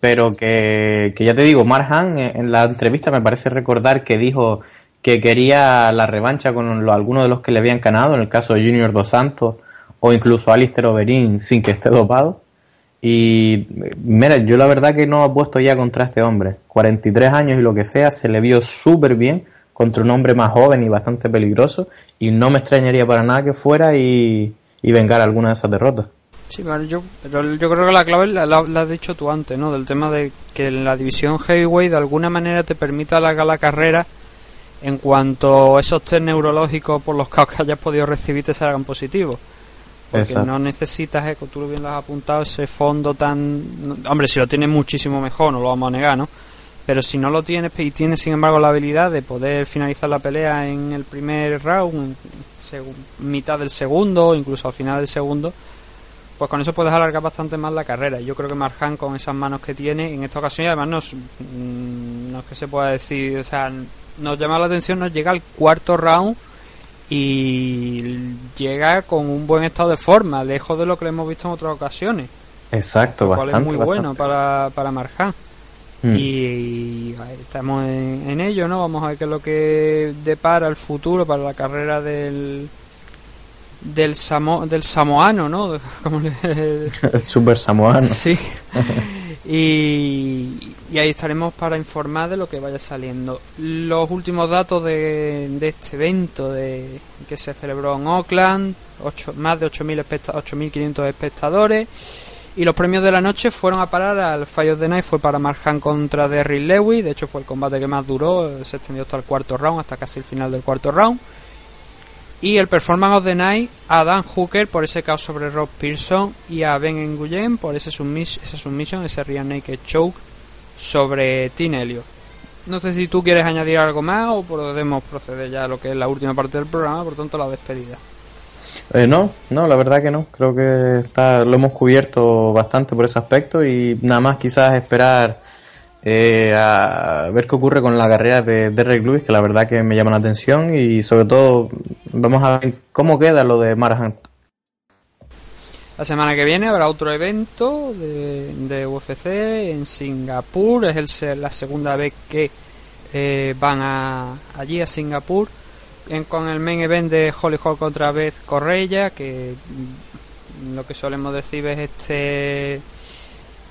Pero que, que ya te digo, Marhan en, en la entrevista me parece recordar que dijo que quería la revancha con algunos de los que le habían ganado, en el caso de Junior Dos Santos o incluso Alistair Overeem sin que esté dopado. Y mira, yo la verdad que no apuesto ya contra este hombre. 43 años y lo que sea, se le vio súper bien contra un hombre más joven y bastante peligroso. Y no me extrañaría para nada que fuera y, y vengar alguna de esas derrotas. Sí, vale, yo, pero yo creo que la clave la, la- la has dicho tú antes, ¿no? Del tema de que en la división heavyweight de alguna manera te permita alargar la carrera en cuanto esos test neurológicos por los que hayas podido recibir te salgan positivos. Porque Exacto. no necesitas, eh, como tú bien lo has apuntado, ese fondo tan... Hombre, si lo tienes muchísimo mejor, no lo vamos a negar, ¿no? Pero si no lo tienes y tienes, sin embargo, la habilidad de poder finalizar la pelea en el primer round, en mitad del segundo, o incluso al final del segundo, pues con eso puedes alargar bastante más la carrera. Yo creo que Marjan con esas manos que tiene en esta ocasión, y además nos, mm, no es que se pueda decir, o sea, nos llama la atención, nos llega al cuarto round y llega con un buen estado de forma, lejos de lo que le hemos visto en otras ocasiones, Exacto, lo cual bastante. es muy bueno para, para Marjan. Mm. Y, estamos en, en ello, ¿no? Vamos a ver qué es lo que depara el futuro para la carrera del del samo, del samoano, ¿no? Como le- El super samoano. Sí. Y, y ahí estaremos para informar de lo que vaya saliendo. Los últimos datos de, de este evento de que se celebró en Oakland, ocho- más de 8.000 especta- 8.500 espectadores Y los premios de la noche fueron a parar al Fire of the Night, fue para Marjan contra Derry Lewis, de hecho fue el combate que más duró, se extendió hasta el cuarto round, hasta casi el final del cuarto round. Y el Performance of the Night a Dan Hooker por ese caos sobre Rob Pearson y a Ben Nguyen por ese submis esa submission, ese Rear Naked Choke sobre Tim Elliott. No sé si tú quieres añadir algo más o podemos proceder ya a lo que es la última parte del programa, por tanto la despedida. Eh, no, no, la verdad que no. Creo que está, lo hemos cubierto bastante por ese aspecto y nada más quizás esperar eh, a ver qué ocurre con la carrera de Derek Lewis, que la verdad que me llama la atención y sobre todo vamos a ver cómo queda lo de Marahan. La semana que viene habrá otro evento de, UFC en Singapur. Es el la segunda vez que eh, van a, allí a Singapur. En- con el main event de Holly Holm contra Beth Correia, que mm, lo que solemos decir es este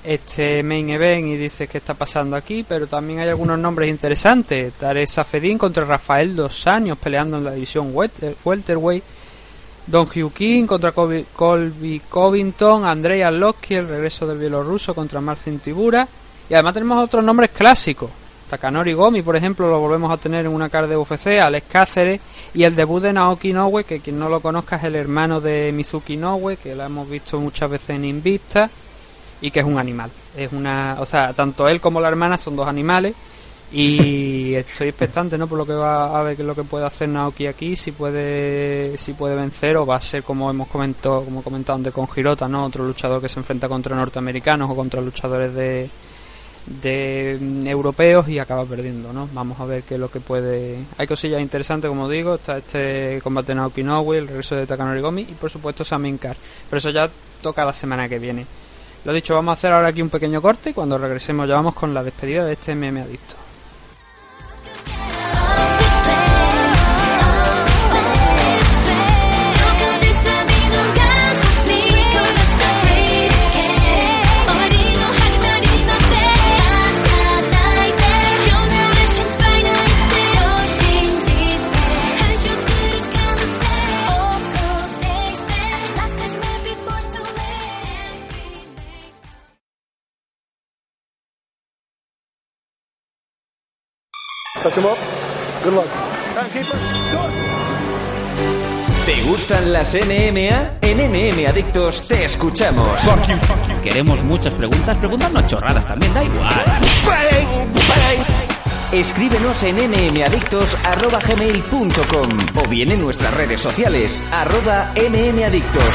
este main event y dices qué está pasando aquí, pero también hay algunos nombres interesantes. Tarek Safedin contra Rafael Dos Años peleando en la división welter- welterweight. Don Hugh contra Colby, Covington, Andrea Locky, el regreso del bielorruso contra Marcin Tibura. Y además tenemos otros nombres clásicos. Takanori Gomi, por ejemplo, lo volvemos a tener en una cara de UFC, Alex Cáceres y el debut de Naoki Inoue, que quien no lo conozca es el hermano de Mizuki Inoue, que lo hemos visto muchas veces en Invicta y que es un animal. Es una, o sea, tanto él como la hermana son dos animales y estoy expectante, ¿no? Por lo que va a ver qué es lo que puede hacer Naoki aquí, si puede si puede vencer o va a ser como hemos comentado, como comentado antes con Hirota, ¿no? Otro luchador que se enfrenta contra norteamericanos o contra luchadores de de mm, europeos y acaba perdiendo, ¿no? Vamos a ver qué es lo que puede. Hay cosillas interesantes, como digo, está este combate de Naoki el regreso de Takanori Gomi y por supuesto Samin Kar. Pero eso ya toca la semana que viene. Lo dicho, vamos a hacer ahora aquí un pequeño corte y cuando regresemos ya vamos con la despedida de este meme adicto. Touch him up. Good luck. ¿Te gustan las NMA? En NM Adictos te escuchamos. Queremos muchas preguntas, preguntarnos chorradas también, da igual. Escríbenos en mmadictos.gmail.com o bien en nuestras redes sociales, arroba mmadictos.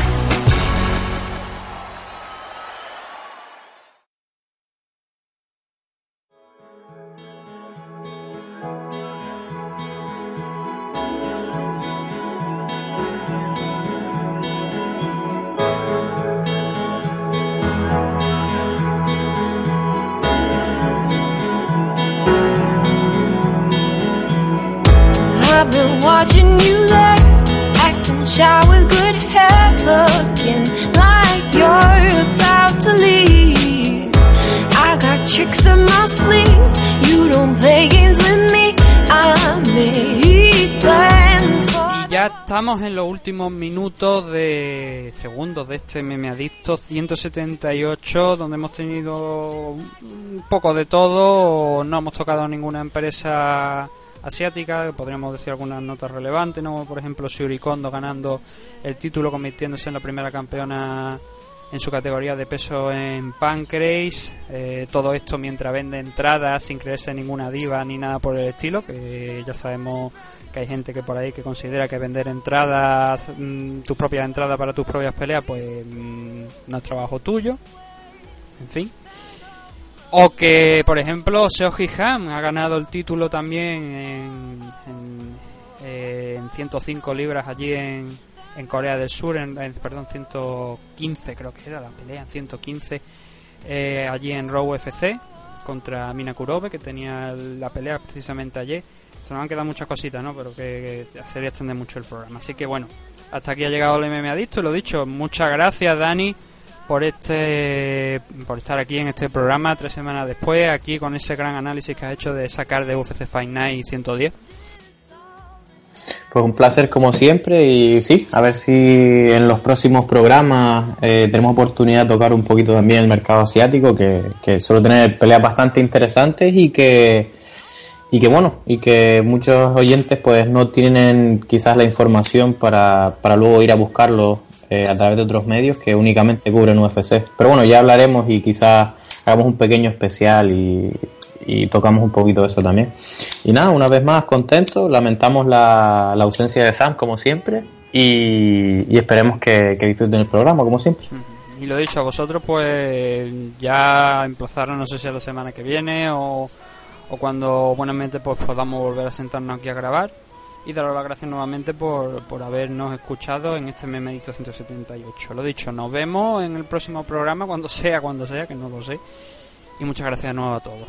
I got my sleeve, you don't play games with me. Y ya estamos en los últimos minutos de segundos de este meme adicto 178, donde hemos tenido un poco de todo. No hemos tocado ninguna empresa asiática, podríamos decir algunas notas relevantes, ¿no? Por ejemplo, Shuri Kondo ganando el título, convirtiéndose en la primera campeona en su categoría de peso en Pancrase. Eh, todo esto mientras vende entradas sin creerse ninguna diva ni nada por el estilo, que ya sabemos que hay gente que por ahí que considera que vender entradas, mm, tus propias entradas para tus propias peleas, pues mm, no es trabajo tuyo. En fin. O que, por ejemplo, Seoji Han ha ganado el título también en, en, eh, en 105 libras allí en, en Corea del Sur, en, perdón, 115 creo que era la pelea, en 115 eh, allí en Raw UFC contra Mina Kurobe, que tenía la pelea precisamente ayer. Se nos han quedado muchas cositas, ¿no? Pero que, que sería extender mucho el programa. Así que bueno, hasta aquí ha llegado el MM Adicto, lo dicho, muchas gracias Dani por este por estar aquí en este programa tres semanas después, aquí con ese gran análisis que has hecho de sacar de UFC Fight Night 110. Pues un placer como siempre y sí, a ver si en los próximos programas eh, tenemos oportunidad de tocar un poquito también el mercado asiático, que, que suele tener peleas bastante interesantes y que y que bueno, y que muchos oyentes pues no tienen quizás la información para, para luego ir a buscarlo eh, a través de otros medios que únicamente cubren UFC. Pero bueno, ya hablaremos y quizás hagamos un pequeño especial y, y tocamos un poquito de eso también. Y nada, una vez más contento, lamentamos la, la ausencia de Sam como siempre y, esperemos que, que disfruten el programa como siempre. Y lo dicho, a vosotros pues ya empezaron, no sé si a la semana que viene o, o cuando buenamente pues podamos volver a sentarnos aquí a grabar y daros las gracias nuevamente por, por habernos escuchado en este memedito 178. Lo dicho, nos vemos en el próximo programa, cuando sea, cuando sea, que no lo sé. Y muchas gracias de nuevo a todos.